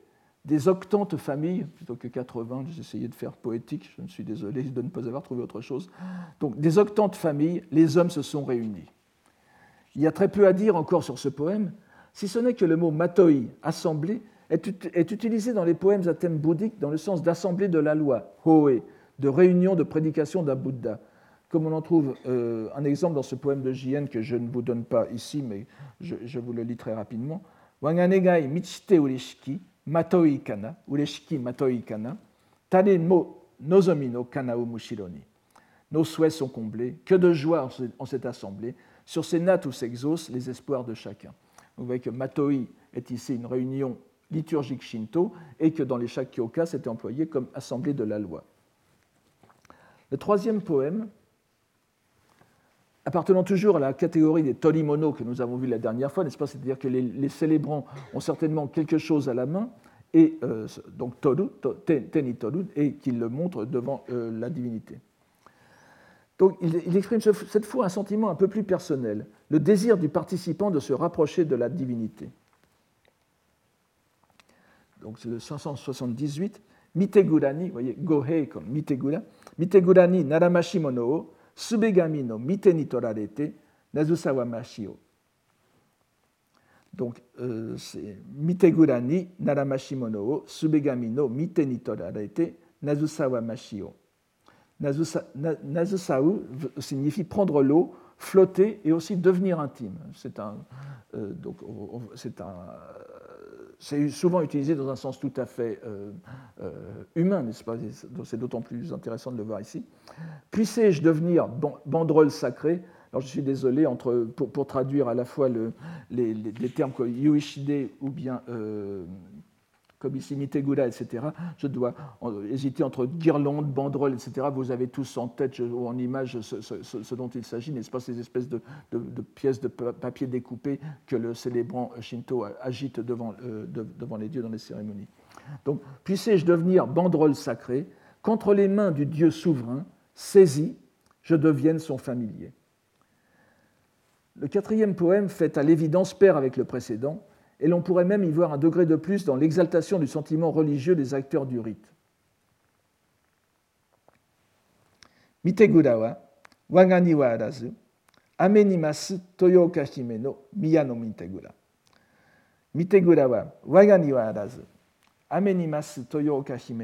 [SPEAKER 2] des octantes familles, plutôt que 80, j'ai essayé de faire poétique, je me suis désolé de ne pas avoir trouvé autre chose. Donc, des octantes familles, les hommes se sont réunis. Il y a très peu à dire encore sur ce poème, si ce n'est que le mot matoi, assemblée, est, utilisé dans les poèmes à thème bouddhique dans le sens d'assemblée de la loi, hoe, de réunion de prédication d'un Bouddha. Comme on en trouve euh, un exemple dans ce poème de Jien que je ne vous donne pas ici, mais je, vous le lis très rapidement. Wanganegai michite ureshiki, matoi kana, ureshiki matoi kana, tane mo nozomi no kana. Nos souhaits sont comblés, que de joie en cette assemblée, sur ces nattes où s'exaucent les espoirs de chacun. Vous voyez que Matoi est ici une réunion liturgique shinto et que dans les Shakyoka, c'était employé comme assemblée de la loi. Le troisième poème, appartenant toujours à la catégorie des torimono que nous avons vu la dernière fois, n'est-ce pas? C'est-à-dire que les, célébrants ont certainement quelque chose à la main, et euh, donc toru, et qu'ils le montrent devant euh, la divinité. Donc il, exprime cette fois un sentiment un peu plus personnel, le désir du participant de se rapprocher de la divinité. Donc c'est le 578. Mitegurani, vous voyez, Gohei comme Mitegura. Mitegurani naramashi mono o subegami no mite ni torarete nazusawa o. Donc, euh, c'est Mitegurani Naramashimono Subegami no Mite Nitorarete Nazusawa Mashio. Nazusau signifie prendre l'eau, flotter et aussi devenir intime. C'est un, euh, donc, c'est un, c'est souvent utilisé dans un sens tout à fait euh, euh, humain, n'est-ce pas? C'est d'autant plus intéressant de le voir ici. Puissais-je devenir banderole sacrée? Alors je suis désolé entre, pour, traduire à la fois le, les, termes comme Yuishide ou bien comme ici Mitegura, etc. Je dois hésiter entre guirlande, banderole, etc. Vous avez tous en tête ou en image ce, dont il s'agit, n'est-ce pas Ces espèces de, pièces de papier découpées que le célébrant Shinto agite devant, euh, devant les dieux dans les cérémonies. Donc, puissais-je devenir banderole sacrée, qu'entre les mains du Dieu souverain, saisi, je devienne son familier. Le quatrième poème fait à l'évidence pair avec le précédent, et l'on pourrait même y voir un degré de plus dans l'exaltation du sentiment religieux des acteurs du rite. Mitegura wa waga ni wa no miya no mitegura. Mitegura wa waga ni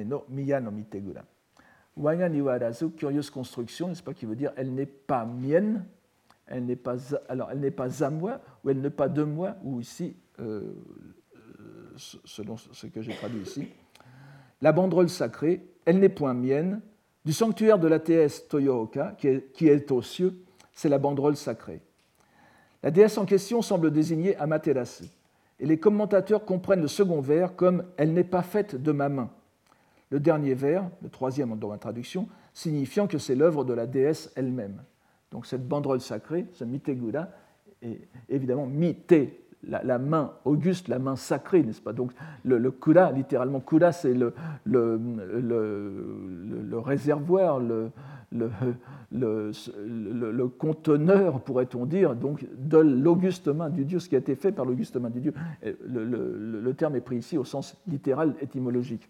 [SPEAKER 2] no miya no mitegura. Waga curieuse construction, n'est-ce pas, qui veut dire elle n'est pas mienne, elle n'est pas, alors, elle n'est pas à moi, ou elle n'est pas de moi, ou ici, euh, selon ce que j'ai traduit ici. La banderole sacrée, elle n'est point mienne, du sanctuaire de la déesse Toyooka, qui est, qui est aux cieux, c'est la banderole sacrée. La déesse en question semble désigner Amaterasu, et les commentateurs comprennent le second vers comme Elle n'est pas faite de ma main. Le dernier vers, le troisième dans ma traduction, signifiant que c'est l'œuvre de la déesse elle-même. Donc cette banderole sacrée, ce mitegura, est évidemment mite, la, main auguste, la main sacrée, n'est-ce pas? Donc le, le, kura, littéralement, kura, c'est le, réservoir, le, le, conteneur, pourrait-on dire, donc de l'auguste main du Dieu, ce qui a été fait par l'auguste main du Dieu. Le, terme est pris ici au sens littéral étymologique.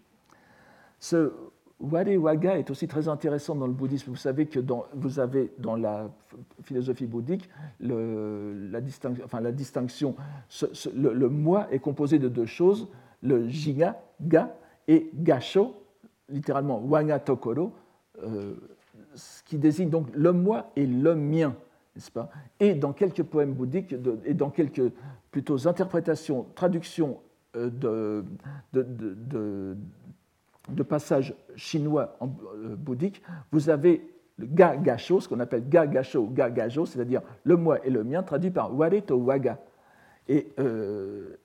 [SPEAKER 2] Ce Ware Waga est aussi très intéressant dans le bouddhisme. Vous savez que vous avez dans la philosophie bouddhique la, distinction, enfin, la distinction le, moi est composé de deux choses, le jiga, ga, et gasho, littéralement wanga tokoro, euh, ce qui désigne donc le moi et le mien, n'est-ce pas? Et dans quelques poèmes bouddhiques et dans quelques plutôt interprétations, traductions euh, de de passage chinois en euh, bouddhique, vous avez le ga gacho, ce qu'on appelle ga gacho ou ga gajo, c'est-à-dire le moi et le mien, traduit par ware to waga. Et euh,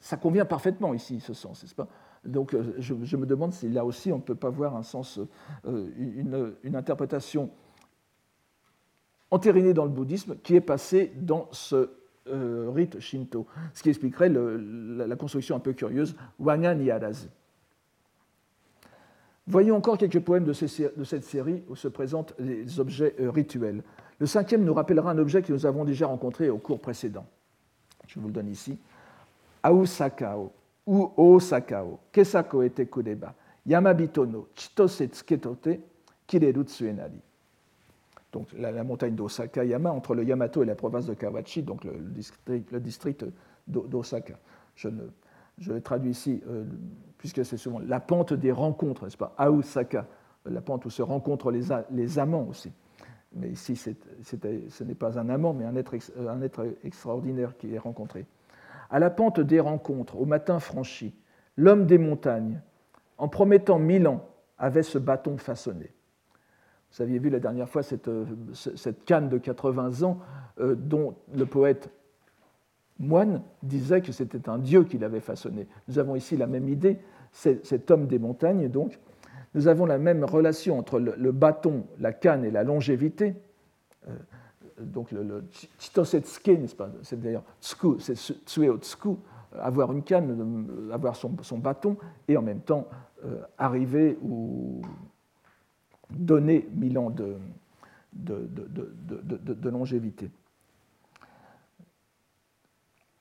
[SPEAKER 2] ça convient parfaitement ici, ce sens, n'est-ce pas? Donc euh, je, me demande si là aussi on ne peut pas voir un sens, une, interprétation entérinée dans le bouddhisme qui est passée dans ce rite shinto, ce qui expliquerait la, construction un peu curieuse wanga niarazu. Voyons encore quelques poèmes de, cette série où se présentent les objets euh, rituels. Le cinquième nous rappellera un objet que nous avons déjà rencontré au cours précédent. Je vous le donne ici. Aosakao, ou Osakao, Kesako ete kureba, Yamabito no chitose tsuketote, kireru tsuenari. Donc la, montagne d'Osaka, Yama, entre le Yamato et la province de Kawachi, donc le, district, d'Osaka. Je traduis ici, euh, puisque c'est souvent la pente des rencontres, n'est-ce pas? Aosaka, la pente où se rencontrent les, amants aussi. Mais ici, ce n'est pas un amant, mais un être, extraordinaire qui est rencontré. À la pente des rencontres, au matin franchi, l'homme des montagnes, en promettant mille ans, avait ce bâton façonné. Vous aviez vu la dernière fois cette, cette canne de 80 ans euh, dont le poète moine disait que c'était un dieu qui l'avait façonné. Nous avons ici la même idée, cet homme des montagnes, donc. Nous avons la même relation entre le, bâton, la canne et la longévité. Euh, donc le, le n'est-ce pas C'est d'ailleurs tsuku, tsuku, avoir une canne, euh, avoir son, bâton, et en même temps euh, arriver ou donner mille ans de longévité.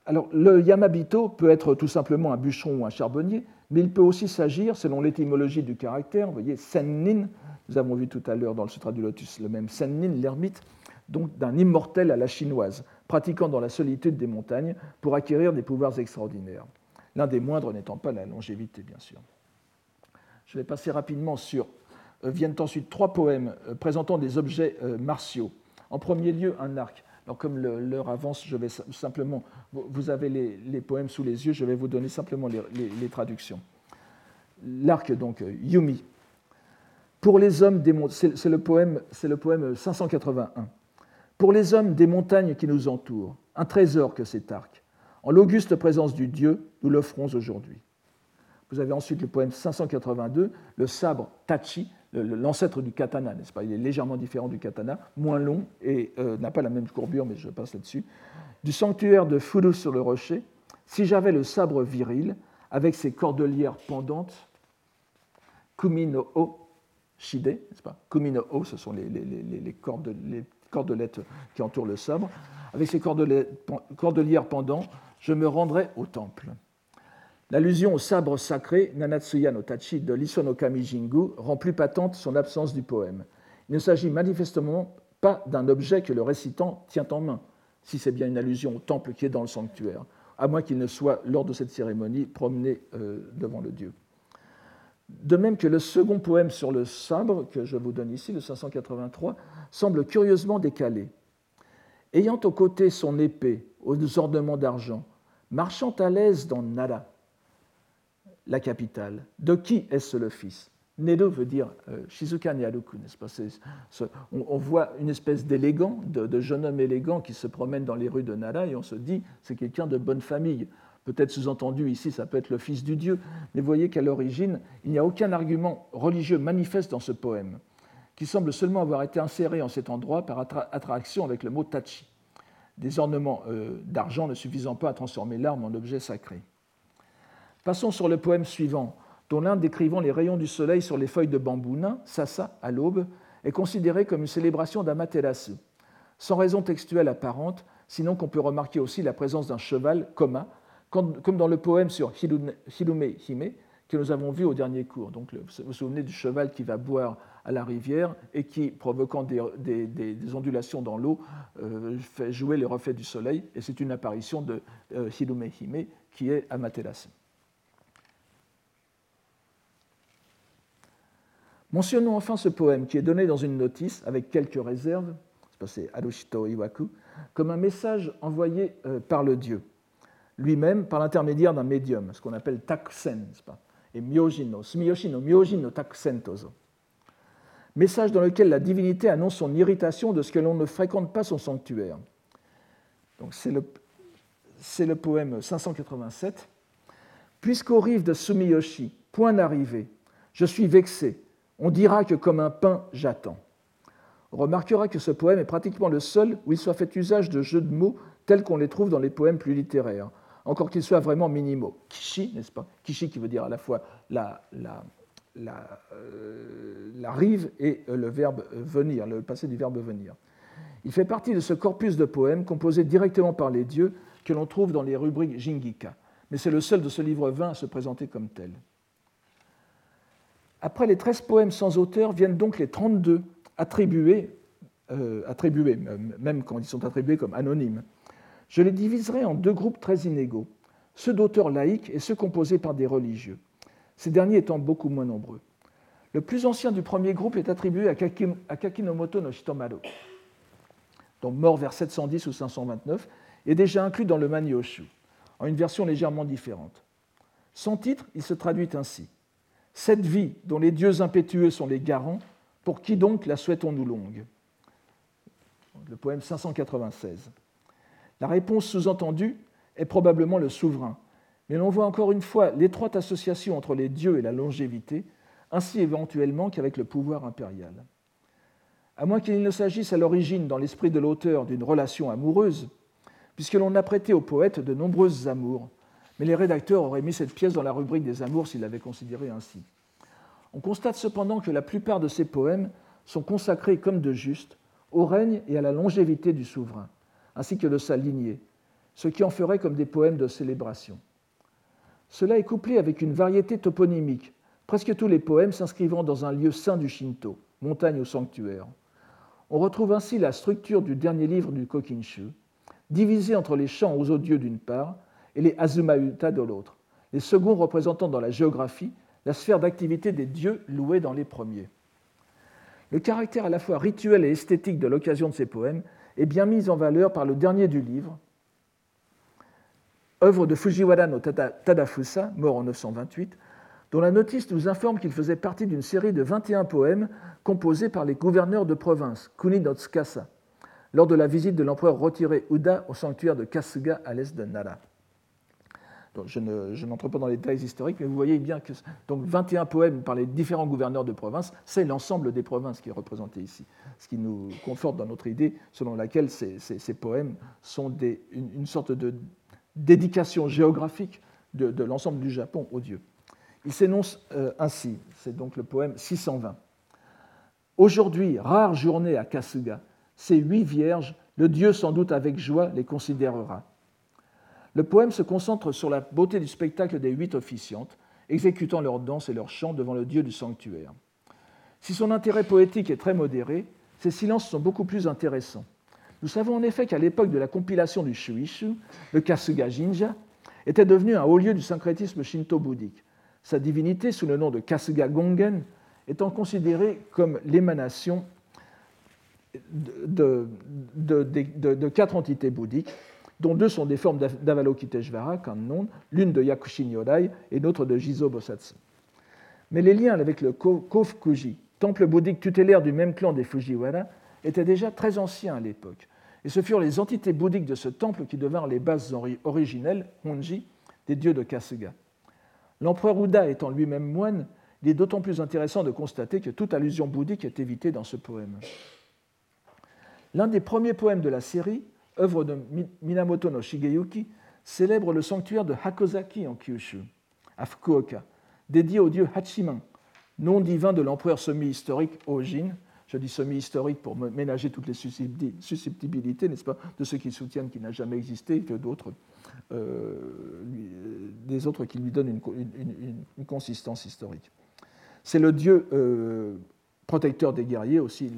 [SPEAKER 2] Alors, le Yamabito peut être tout simplement un bûcheron ou un charbonnier, mais il peut aussi s'agir, selon l'étymologie du caractère, vous voyez, Sennin, nous avons vu tout à l'heure dans le Sutra du Lotus le même Sennin, l'ermite, donc d'un immortel à la chinoise, pratiquant dans la solitude des montagnes pour acquérir des pouvoirs extraordinaires. L'un des moindres n'étant pas la longévité, bien sûr. Je vais passer rapidement sur. Euh, viennent ensuite trois poèmes euh, présentant des objets euh, martiaux. En premier lieu, un arc. Alors, comme l'heure avance, je vais simplement. Vous avez les, poèmes sous les yeux, je vais vous donner simplement les, traductions. L'arc, donc, Yumi. Pour les hommes des c'est le, poème, le poème 581. Pour les hommes des montagnes qui nous entourent, un trésor que cet arc. En l'auguste présence du Dieu, nous l'offrons aujourd'hui. Vous avez ensuite le poème 582, le sabre Tachi, l'ancêtre du katana, n'est-ce pas? Il est légèrement différent du katana, moins long et euh, n'a pas la même courbure, mais je passe là-dessus. Du sanctuaire de Furu sur le rocher, si j'avais le sabre viril, avec ses cordelières pendantes, Kumi no O Shide, n'est-ce pas? Kumi no O, ce sont les, les, cordelettes qui entourent le sabre. Avec ses cordelières pendantes, je me rendrais au temple. L'allusion au sabre sacré Nanatsuya no Tachi de l'Isonokami Jingu rend plus patente son absence du poème. Il ne s'agit manifestement pas d'un objet que le récitant tient en main, si c'est bien une allusion au temple qui est dans le sanctuaire, à moins qu'il ne soit, lors de cette cérémonie, promené euh, devant le dieu. De même que le second poème sur le sabre, que je vous donne ici, le 583, semble curieusement décalé. Ayant au côté son épée aux ornements d'argent, marchant à l'aise dans Nara, la capitale. De qui est-ce le fils? Nedo veut dire euh, Shizuka Niaruku, n'est-ce pas? On, voit une espèce d'élégant, de, jeune homme élégant qui se promène dans les rues de Nara et on se dit c'est quelqu'un de bonne famille. Peut-être sous-entendu ici, ça peut être le fils du dieu, mais voyez qu'à l'origine, il n'y a aucun argument religieux manifeste dans ce poème, qui semble seulement avoir été inséré en cet endroit par attraction avec le mot tachi, des ornements euh, d'argent ne suffisant pas à transformer l'arme en objet sacré. Passons sur le poème suivant, dont l'un décrivant les rayons du soleil sur les feuilles de bambou nain, Sasa, à l'aube, est considéré comme une célébration d'Amaterasu, sans raison textuelle apparente, sinon qu'on peut remarquer aussi la présence d'un cheval, Koma, comme dans le poème sur Hirume Hime, que nous avons vu au dernier cours. Donc, vous vous souvenez du cheval qui va boire à la rivière et qui, provoquant des, ondulations dans l'eau, euh, fait jouer les reflets du soleil. Et c'est une apparition de euh, Hirume Hime qui est Amaterasu. Mentionnons enfin ce poème qui est donné dans une notice avec quelques réserves, c'est Arushito Iwaku, comme un message envoyé euh, par le dieu, lui-même par l'intermédiaire d'un médium, ce qu'on appelle takusen, pas? Et myojino, sumiyoshino, myojino takusen tozo. Message dans lequel la divinité annonce son irritation de ce que l'on ne fréquente pas son sanctuaire. Donc c'est le, c'est le poème 587. Puisqu'aux rives de Sumiyoshi, point d'arrivée, je suis vexé, on dira que comme un pain, j'attends. On remarquera que ce poème est pratiquement le seul où il soit fait usage de jeux de mots tels qu'on les trouve dans les poèmes plus littéraires, encore qu'ils soient vraiment minimaux. Kishi, n'est-ce pas? Kishi qui veut dire à la fois la, euh, rive et euh, le verbe venir, le passé du verbe venir. Il fait partie de ce corpus de poèmes composés directement par les dieux que l'on trouve dans les rubriques Jingika, mais c'est le seul de ce livre 20 à se présenter comme tel. Après les 13 poèmes sans auteur viennent donc les 32 attribués, euh, attribués, même quand ils sont attribués comme anonymes. Je les diviserai en deux groupes très inégaux, ceux d'auteurs laïcs et ceux composés par des religieux, ces derniers étant beaucoup moins nombreux. Le plus ancien du premier groupe est attribué à Kakinomoto no Shitomaru, donc mort vers 710 ou 529, et déjà inclus dans le Manyoshu, en une version légèrement différente. Son titre, il se traduit ainsi cette vie dont les dieux impétueux sont les garants, pour qui donc la souhaitons-nous longue? Le poème 596. La réponse sous-entendue est probablement le souverain, mais l'on voit encore une fois l'étroite association entre les dieux et la longévité, ainsi éventuellement qu'avec le pouvoir impérial. À moins qu'il ne s'agisse à l'origine dans l'esprit de l'auteur d'une relation amoureuse, puisque l'on a prêté au poète de nombreuses amours, mais les rédacteurs auraient mis cette pièce dans la rubrique des amours s'ils l'avaient considérée ainsi. On constate cependant que la plupart de ces poèmes sont consacrés comme de juste au règne et à la longévité du souverain, ainsi que de sa lignée, ce qui en ferait comme des poèmes de célébration. Cela est couplé avec une variété toponymique, presque tous les poèmes s'inscrivant dans un lieu saint du Shinto, montagne ou sanctuaire. On retrouve ainsi la structure du dernier livre du Kokinshu, divisés entre les chants aux odieux d'une part et les Azumauta de l'autre, les seconds représentant dans la géographie la sphère d'activité des dieux loués dans les premiers. Le caractère à la fois rituel et esthétique de l'occasion de ces poèmes est bien mis en valeur par le dernier du livre, œuvre de Fujiwara no Tadafusa, mort en 928, dont la notice nous informe qu'il faisait partie d'une série de 21 poèmes composés par les gouverneurs de province, Kuni no Tsukasa, lors de la visite de l'empereur retiré Uda au sanctuaire de Kasuga à l'est de Nara je n'entre pas dans les détails historiques, mais vous voyez bien que donc 21 poèmes par les différents gouverneurs de province, c'est l'ensemble des provinces qui est représenté ici, ce qui nous conforte dans notre idée selon laquelle ces, poèmes sont une, sorte de dédication géographique de, l'ensemble du Japon aux dieux. Il s'énonce euh, ainsi, c'est donc le poème 620. Aujourd'hui, rare journée à Kasuga, ces huit vierges, le dieu sans doute avec joie les considérera le poème se concentre sur la beauté du spectacle des huit officiantes, exécutant leurs danses et leurs chants devant le dieu du sanctuaire. Si son intérêt poétique est très modéré, ses silences sont beaucoup plus intéressants. Nous savons en effet qu'à l'époque de la compilation du Shuishu, le Kasuga Jinja était devenu un haut lieu du syncrétisme shinto-bouddhique, sa divinité, sous le nom de Kasuga Gongen, étant considérée comme l'émanation de, de, quatre entités bouddhiques, dont deux sont des formes d'Avalokiteshvara, nom, l'une de Yakushin Yodai et l'autre de Jizo Bosatsu. Mais les liens avec le Kofukuji, temple bouddhique tutélaire du même clan des Fujiwara, étaient déjà très anciens à l'époque. Et ce furent les entités bouddhiques de ce temple qui devinrent les bases originelles, Honji, des dieux de Kasuga. L'empereur Uda étant lui-même moine, il est d'autant plus intéressant de constater que toute allusion bouddhique est évitée dans ce poème. L'un des premiers poèmes de la série œuvre de Minamoto no Shigeyuki, célèbre le sanctuaire de Hakozaki en Kyushu, à Fukuoka, dédié au dieu Hachiman, nom divin de l'empereur semi-historique Ojin. Je dis semi-historique pour ménager toutes les susceptibilités, n'est-ce pas, de ceux qui soutiennent qu'il n'a jamais existé, que d'autres, euh, des autres qui lui donnent une, consistance historique. C'est le dieu euh, protecteur des guerriers aussi,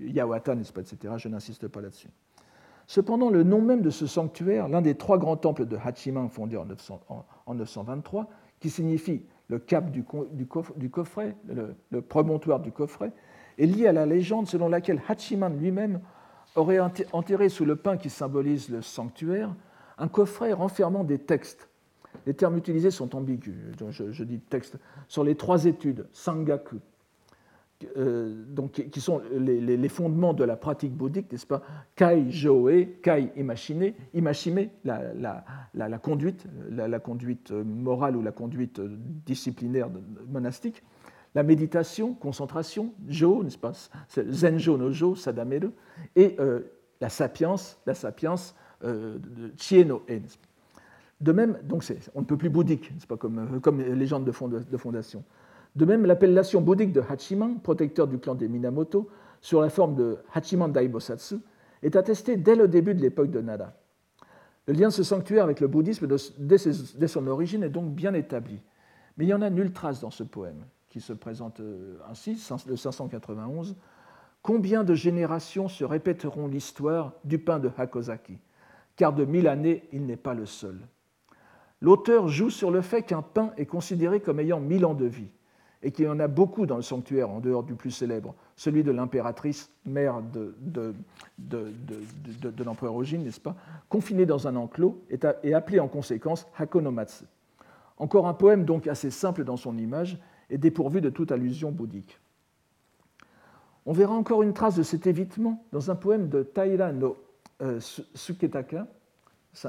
[SPEAKER 2] Yawata, n'est-ce pas, etc. Je n'insiste pas là-dessus. Cependant, le nom même de ce sanctuaire, l'un des trois grands temples de Hachiman fondés en, 923, qui signifie le cap du, coffret, le, promontoire du coffret, est lié à la légende selon laquelle Hachiman lui-même aurait enterré sous le pain qui symbolise le sanctuaire un coffret renfermant des textes. Les termes utilisés sont ambigus. Je, dis texte sur les trois études, Sangaku, donc, qui sont les, fondements de la pratique bouddhique, n'est-ce pas? Kai Joe, Kai Imashine, Imashime, la, la, conduite, la, conduite morale ou la conduite disciplinaire monastique, la méditation, concentration, Jo, n'est-ce pas? Zenjo no Jo, Sadameru, et euh, la sapience, la sapience euh, Chie no E. De même, donc on ne peut plus bouddhique, c'est pas? Comme, comme légende de, de fondation. De même, l'appellation bouddhique de Hachiman, protecteur du clan des Minamoto, sur la forme de Hachiman Daibosatsu, est attestée dès le début de l'époque de Nara. Le lien de ce sanctuaire avec le bouddhisme dès son origine est donc bien établi. Mais il n'y en a nulle trace dans ce poème, qui se présente euh, ainsi, le 591. Combien de générations se répéteront l'histoire du pain de Hakozaki Car de mille années, il n'est pas le seul. L'auteur joue sur le fait qu'un pain est considéré comme ayant mille ans de vie et qu'il y en a beaucoup dans le sanctuaire, en dehors du plus célèbre, celui de l'impératrice, mère de, de, de, l'empereur Ojin, n'est-ce pas, confiné dans un enclos et appelé en conséquence Hakonomatsu. Encore un poème donc assez simple dans son image et dépourvu de toute allusion bouddhique. On verra encore une trace de cet évitement dans un poème de Taira no euh, Suketaka,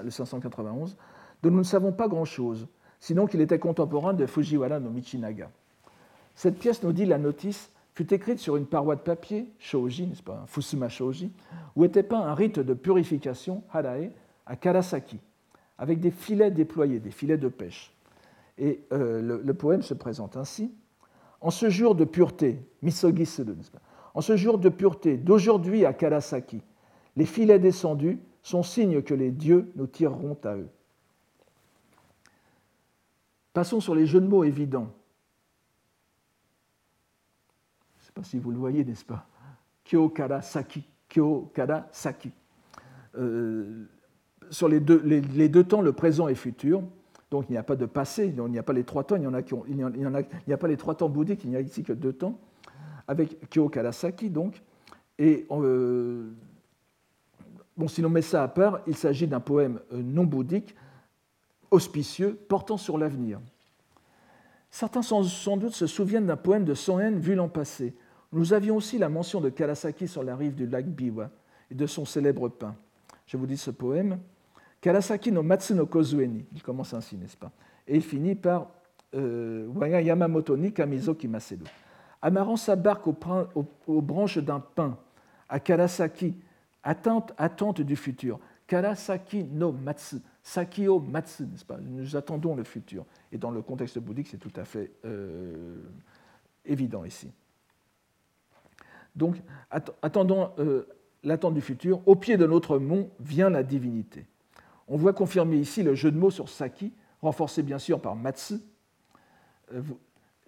[SPEAKER 2] le 591, dont nous ne savons pas grand-chose, sinon qu'il était contemporain de Fujiwara no Michinaga. Cette pièce, nous dit la notice, fut écrite sur une paroi de papier, shoji, n'est-ce pas, fusuma shoji, où était peint un rite de purification, harae, à Karasaki, avec des filets déployés, des filets de pêche. Et euh, le, poème se présente ainsi. En ce jour de pureté, misogi n'est-ce pas En ce jour de pureté, d'aujourd'hui à Karasaki, les filets descendus sont signes que les dieux nous tireront à eux. Passons sur les jeux de mots évidents sais pas si vous le voyez, n'est-ce pas? Kyo Saki. Kyo Saki. Euh, sur les deux, les, deux, temps, le présent et futur. Donc il n'y a pas de passé, il n'y a pas les trois temps, il n'y a, pas les trois temps bouddhiques, il n'y a ici que deux temps, avec Kyo Karasaki donc. Et euh, bon, si l'on met ça à part, il s'agit d'un poème euh, non bouddhique, auspicieux, portant sur l'avenir. Certains sans, sans, doute se souviennent d'un poème de Soen vu l'an passé. Nous avions aussi la mention de Karasaki sur la rive du lac Biwa et de son célèbre pain. Je vous dis ce poème. Karasaki no Matsu no Kozueni. Il commence ainsi, n'est-ce pas? Et il finit par euh, Waya Yamamoto ni. Amarrant sa barque aux, branches d'un pin, à Karasaki, attente, attente du futur. Karasaki no Matsu, Sakio Matsu, n'est-ce pas? Nous attendons le futur. Et dans le contexte bouddhique, c'est tout à fait euh, évident ici. Donc, attendant euh, l'attente du futur, au pied de notre mont vient la divinité. On voit confirmer ici le jeu de mots sur Saki, renforcé bien sûr par Matsu. Euh,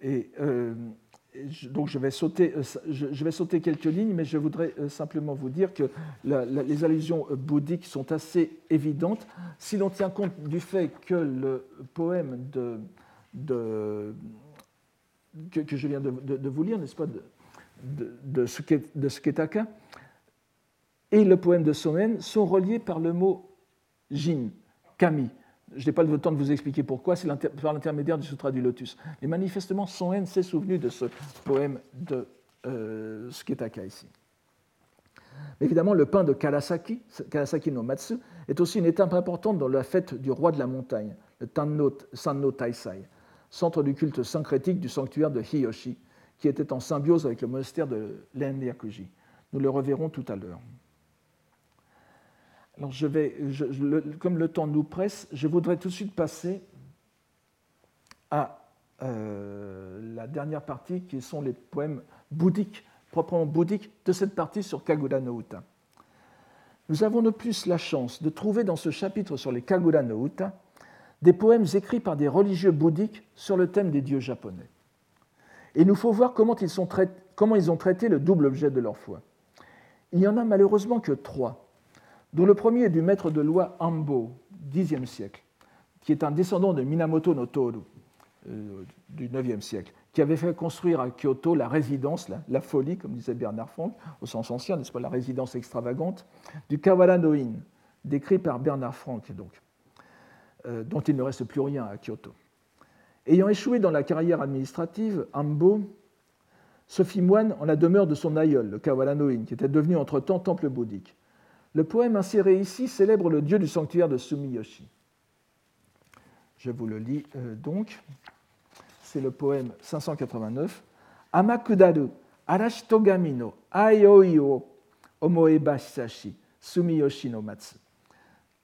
[SPEAKER 2] et, euh, donc je vais, sauter, euh, je vais, sauter, quelques lignes, mais je voudrais simplement vous dire que les allusions bouddhiques sont assez évidentes. Si l'on tient compte du fait que le poème que, je viens de, vous lire, n'est-ce pas, de, de, Suketaka, et le poème de Soen sont reliés par le mot Jin, Kami. Je n'ai pas le temps de vous expliquer pourquoi, c'est par l'intermédiaire du Sutra du Lotus. Mais manifestement, Son s'est souvenu de ce poème de euh, Sketaka ici. évidemment, le pain de Karasaki, Karasaki no Matsu, est aussi une étape importante dans la fête du roi de la montagne, le Tanno, Sanno Taisai, centre du culte syncrétique du sanctuaire de Hiyoshi, qui était en symbiose avec le monastère de Lenryakuji. Nous le reverrons tout à l'heure. Comme le temps nous presse, je voudrais tout de suite passer à euh, la dernière partie qui sont les poèmes bouddhiques, proprement bouddhiques, de cette partie sur Kagura no Uta. Nous avons de plus la chance de trouver dans ce chapitre sur les Kagura no Uta des poèmes écrits par des religieux bouddhiques sur le thème des dieux japonais. Et il nous faut voir comment ils, ont traité le double objet de leur foi. Il n'y en a malheureusement que trois dont le premier est du maître de loi Ambo, Xe siècle, qui est un descendant de Minamoto no Toru, euh, du IXe siècle, qui avait fait construire à Kyoto la résidence, la, folie, comme disait Bernard Franck, au sens ancien, n'est-ce pas, la résidence extravagante, du Kawara no In, décrit par Bernard Franck, donc, euh, dont il ne reste plus rien à Kyoto. Ayant échoué dans la carrière administrative, Ambo se fit moine en la demeure de son aïeul, le Kawara no In, qui était devenu entre-temps temple bouddhique. Le poème inséré ici célèbre le dieu du sanctuaire de Sumiyoshi. Je vous le lis euh, donc. C'est le poème 589. Amakudaru arashitogami no aioio omoeba shisashi Sumiyoshi no matsu.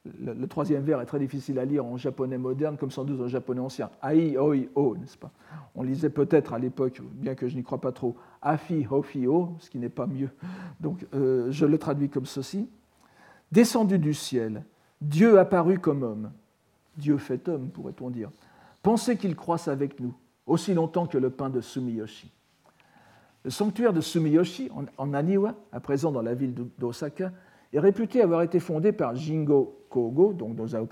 [SPEAKER 2] Le, troisième vers est très difficile à lire en japonais moderne, comme sans doute en japonais ancien. Ai, oi, o, n'est-ce pas? On lisait peut-être à l'époque, bien que je n'y crois pas trop, afi, hofi, o, ce qui n'est pas mieux. Donc euh, je le traduis comme ceci. Descendu du ciel, Dieu apparu comme homme. Dieu fait homme, pourrait-on dire. Pensez qu'il croisse avec nous, aussi longtemps que le pain de Sumiyoshi. Le sanctuaire de Sumiyoshi, en Aniwa, à présent dans la ville d'Osaka, est réputé avoir été fondé par Jingo Kogo, dont nous avons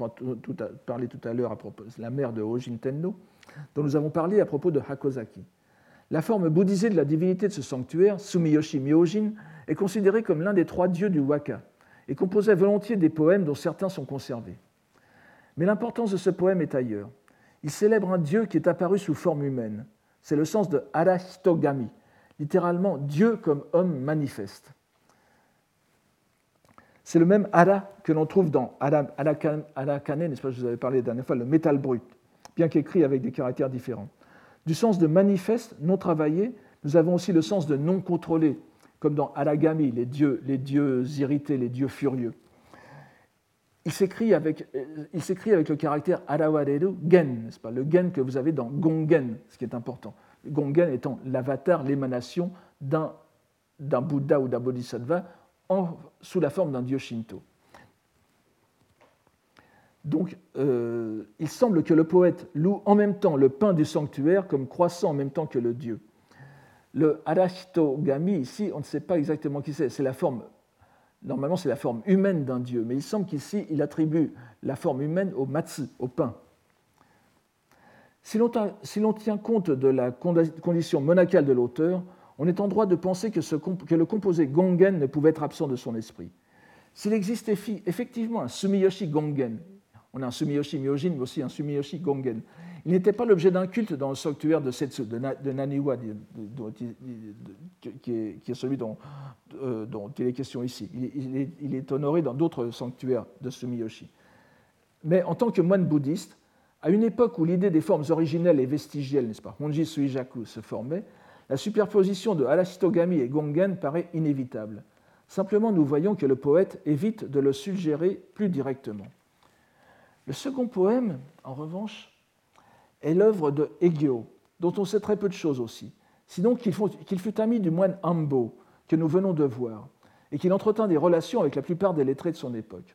[SPEAKER 2] parlé tout à l'heure à propos de la mère de Hojin Tenno, dont nous avons parlé à propos de Hakozaki. La forme bouddhisée de la divinité de ce sanctuaire, Sumiyoshi Myojin, est considérée comme l'un des trois dieux du Waka, et composait volontiers des poèmes dont certains sont conservés. Mais l'importance de ce poème est ailleurs. Il célèbre un dieu qui est apparu sous forme humaine. C'est le sens de Arahitogami, littéralement Dieu comme homme manifeste. C'est le même Ara que l'on trouve dans Arakane, n'est-ce pas, je vous avais parlé la dernière fois, le métal brut, bien qu'écrit avec des caractères différents. Du sens de manifeste, non travaillé, nous avons aussi le sens de non contrôlé, comme dans Aragami, les dieux, les dieux irrités, les dieux furieux. Il s'écrit avec, euh, le caractère arawareru gen, n'est-ce pas Le gen que vous avez dans gongen, ce qui est important. Gongen étant l'avatar, l'émanation d'un Bouddha ou d'un Bodhisattva sous la forme d'un dieu Shinto. Donc, euh, il semble que le poète loue en même temps le pain du sanctuaire comme croissant en même temps que le dieu. Le Arashitogami, ici, on ne sait pas exactement qui c'est. C'est la forme Normalement, c'est la forme humaine d'un dieu, mais il semble qu'ici, il attribue la forme humaine au matsu, au pain. Si l'on tient compte de la condition monacale de l'auteur, on est en droit de penser que, le composé gongen ne pouvait être absent de son esprit. S'il existait effectivement un sumiyoshi gongen, on a un sumiyoshi myojin, mais aussi un sumiyoshi gongen, il n'était pas l'objet d'un culte dans le sanctuaire de Setsu, de, Naniwa, qui, est, celui euh, dont, il est question ici. Il, est, honoré dans d'autres sanctuaires de Sumiyoshi. Mais en tant que moine bouddhiste, à une époque où l'idée des formes originelles et vestigielles, n'est-ce pas, Honji Suijaku, se formait, la superposition de Arashitogami et Gongen paraît inévitable. Simplement, nous voyons que le poète évite de le suggérer plus directement. Le second poème, en revanche, est l'œuvre de Egyo, dont on sait très peu de choses aussi, sinon qu'il fut ami du moine Ambo, que nous venons de voir, et qu'il entretint des relations avec la plupart des lettrés de son époque.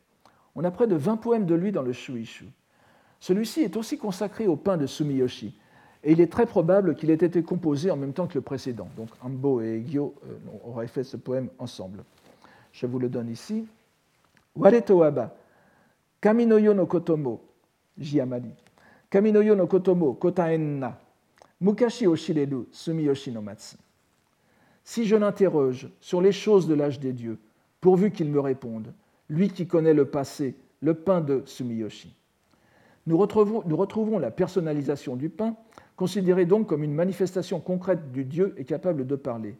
[SPEAKER 2] On a près de 20 poèmes de lui dans le Shuishu. Celui-ci est aussi consacré au pain de Sumiyoshi, et il est très probable qu'il ait été composé en même temps que le précédent. Donc Ambo et Egyo euh, auraient fait ce poème ensemble. Je vous le donne ici. Waretoaba, Kaminoyo no Kotomo, Jiamadi. Kaminoyo no kotomo kotaenna, mukashi oshireru sumiyoshi no matsu. Si je l'interroge sur les choses de l'âge des dieux, pourvu qu'il me réponde, lui qui connaît le passé, le pain de Sumiyoshi. Nous retrouvons, la personnalisation du pain, considérée donc comme une manifestation concrète du Dieu et capable de parler.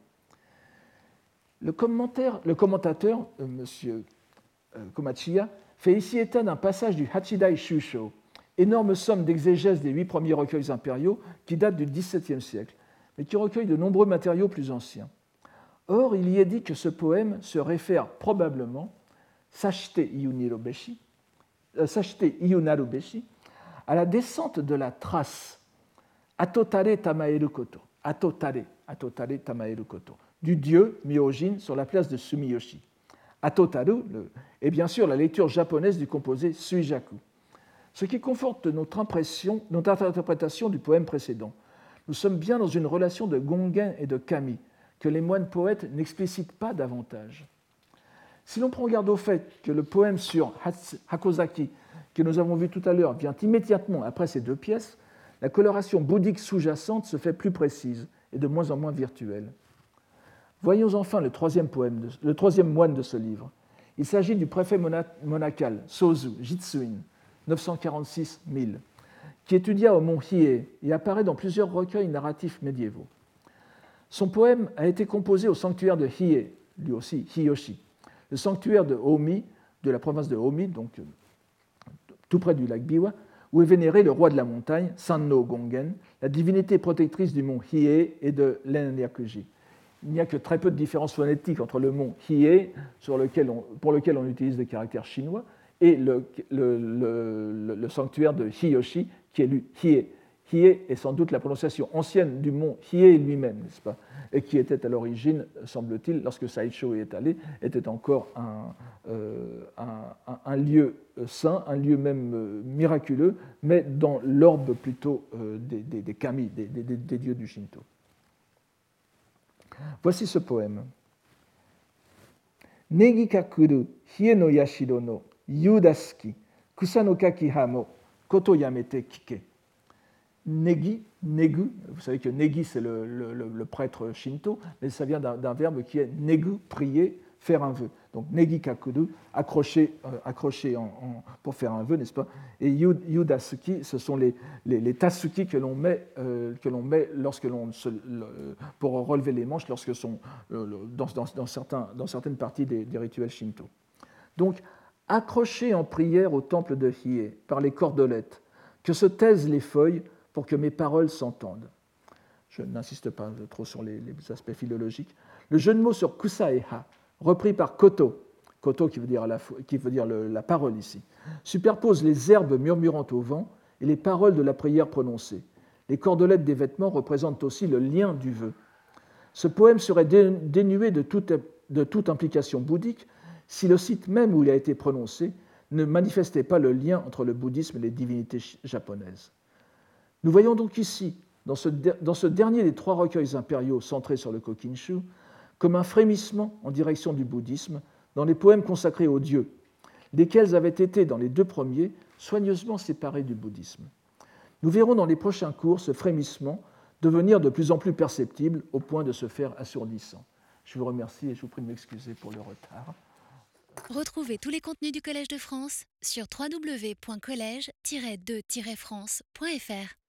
[SPEAKER 2] Le, commentateur, euh, M. Euh, Komachiya, fait ici état d'un passage du Hachidai Shusho, énorme somme d'exégèse des huit premiers recueils impériaux qui datent du XVIIe siècle, mais qui recueillent de nombreux matériaux plus anciens. Or, il y est dit que ce poème se réfère probablement, Sashite euh, Iyunarubeshi, à la descente de la trace Atotare Tamaeru Koto, Atotare, Atotare du dieu Myojin sur la place de Sumiyoshi. Atotaru est bien sûr la lecture japonaise du composé Suijaku ce qui conforte notre impression, notre interprétation du poème précédent. Nous sommes bien dans une relation de Gongen et de Kami, que les moines poètes n'explicitent pas davantage. Si l'on prend garde au fait que le poème sur Hakozaki, que nous avons vu tout à l'heure, vient immédiatement après ces deux pièces, la coloration bouddhique sous-jacente se fait plus précise et de moins en moins virtuelle. Voyons enfin le troisième, moine de ce livre. Il s'agit du préfet monacal, Sozu, Jitsuin, 946 000, qui étudia au mont Hiei et apparaît dans plusieurs recueils narratifs médiévaux. Son poème a été composé au sanctuaire de Hiei, lui aussi Hiyoshi, le sanctuaire de Omi, de la province de Omi, donc euh, tout près du lac Biwa, où est vénéré le roi de la montagne, Sanno Gongen, la divinité protectrice du mont Hiei et de l'Enryakuji. Il n'y a que très peu de différence phonétique entre le mont Hiei, pour lequel on utilise des caractères chinois, et le, sanctuaire de Hiyoshi, qui est lu Hie. Hie est sans doute la prononciation ancienne du mont Hie lui-même, n'est-ce pas? Et qui était à l'origine, semble-t-il, lorsque Saicho y est allé, était encore un, euh, lieu saint, un lieu même euh, miraculeux, mais dans l'orbe plutôt euh, des, kami, des, dieux du Shinto. Voici ce poème. Negi kakuru hie no yashiro no Yudasuki, Kusanokaki Hamo, Koto Yamete Kike. Negi, Negu, vous savez que Negi c'est le, prêtre shinto, mais ça vient d'un verbe qui est Negu, prier, faire un vœu. Donc Negi Kakudu, accrocher, euh, pour faire un vœu, n'est-ce pas? Et Yudasuki, ce sont les, les, tasuki que l'on met, euh, met lorsque pour relever les manches lorsque sont, euh, dans, dans, dans certaines parties des, des rituels shinto. Donc accroché en prière au temple de Hiei par les cordelettes, que se taisent les feuilles pour que mes paroles s'entendent. Je n'insiste pas trop sur les, aspects philologiques. Le jeu de mots sur kusaeha, repris par koto, koto qui veut dire, la, parole ici, superpose les herbes murmurant au vent et les paroles de la prière prononcée. Les cordelettes des vêtements représentent aussi le lien du vœu. Ce poème serait dénué de toute implication bouddhique si le site même où il a été prononcé ne manifestait pas le lien entre le bouddhisme et les divinités japonaises. Nous voyons donc ici, dans ce, dernier des trois recueils impériaux centrés sur le Kokinshu, comme un frémissement en direction du bouddhisme dans les poèmes consacrés aux dieux, lesquels avaient été, dans les deux premiers, soigneusement séparés du bouddhisme. Nous verrons dans les prochains cours ce frémissement devenir de plus en plus perceptible au point de se faire assourdissant. Je vous remercie et je vous prie de m'excuser pour le retard.
[SPEAKER 1] Retrouvez tous les contenus du Collège de France sur www.colège-2-france.fr.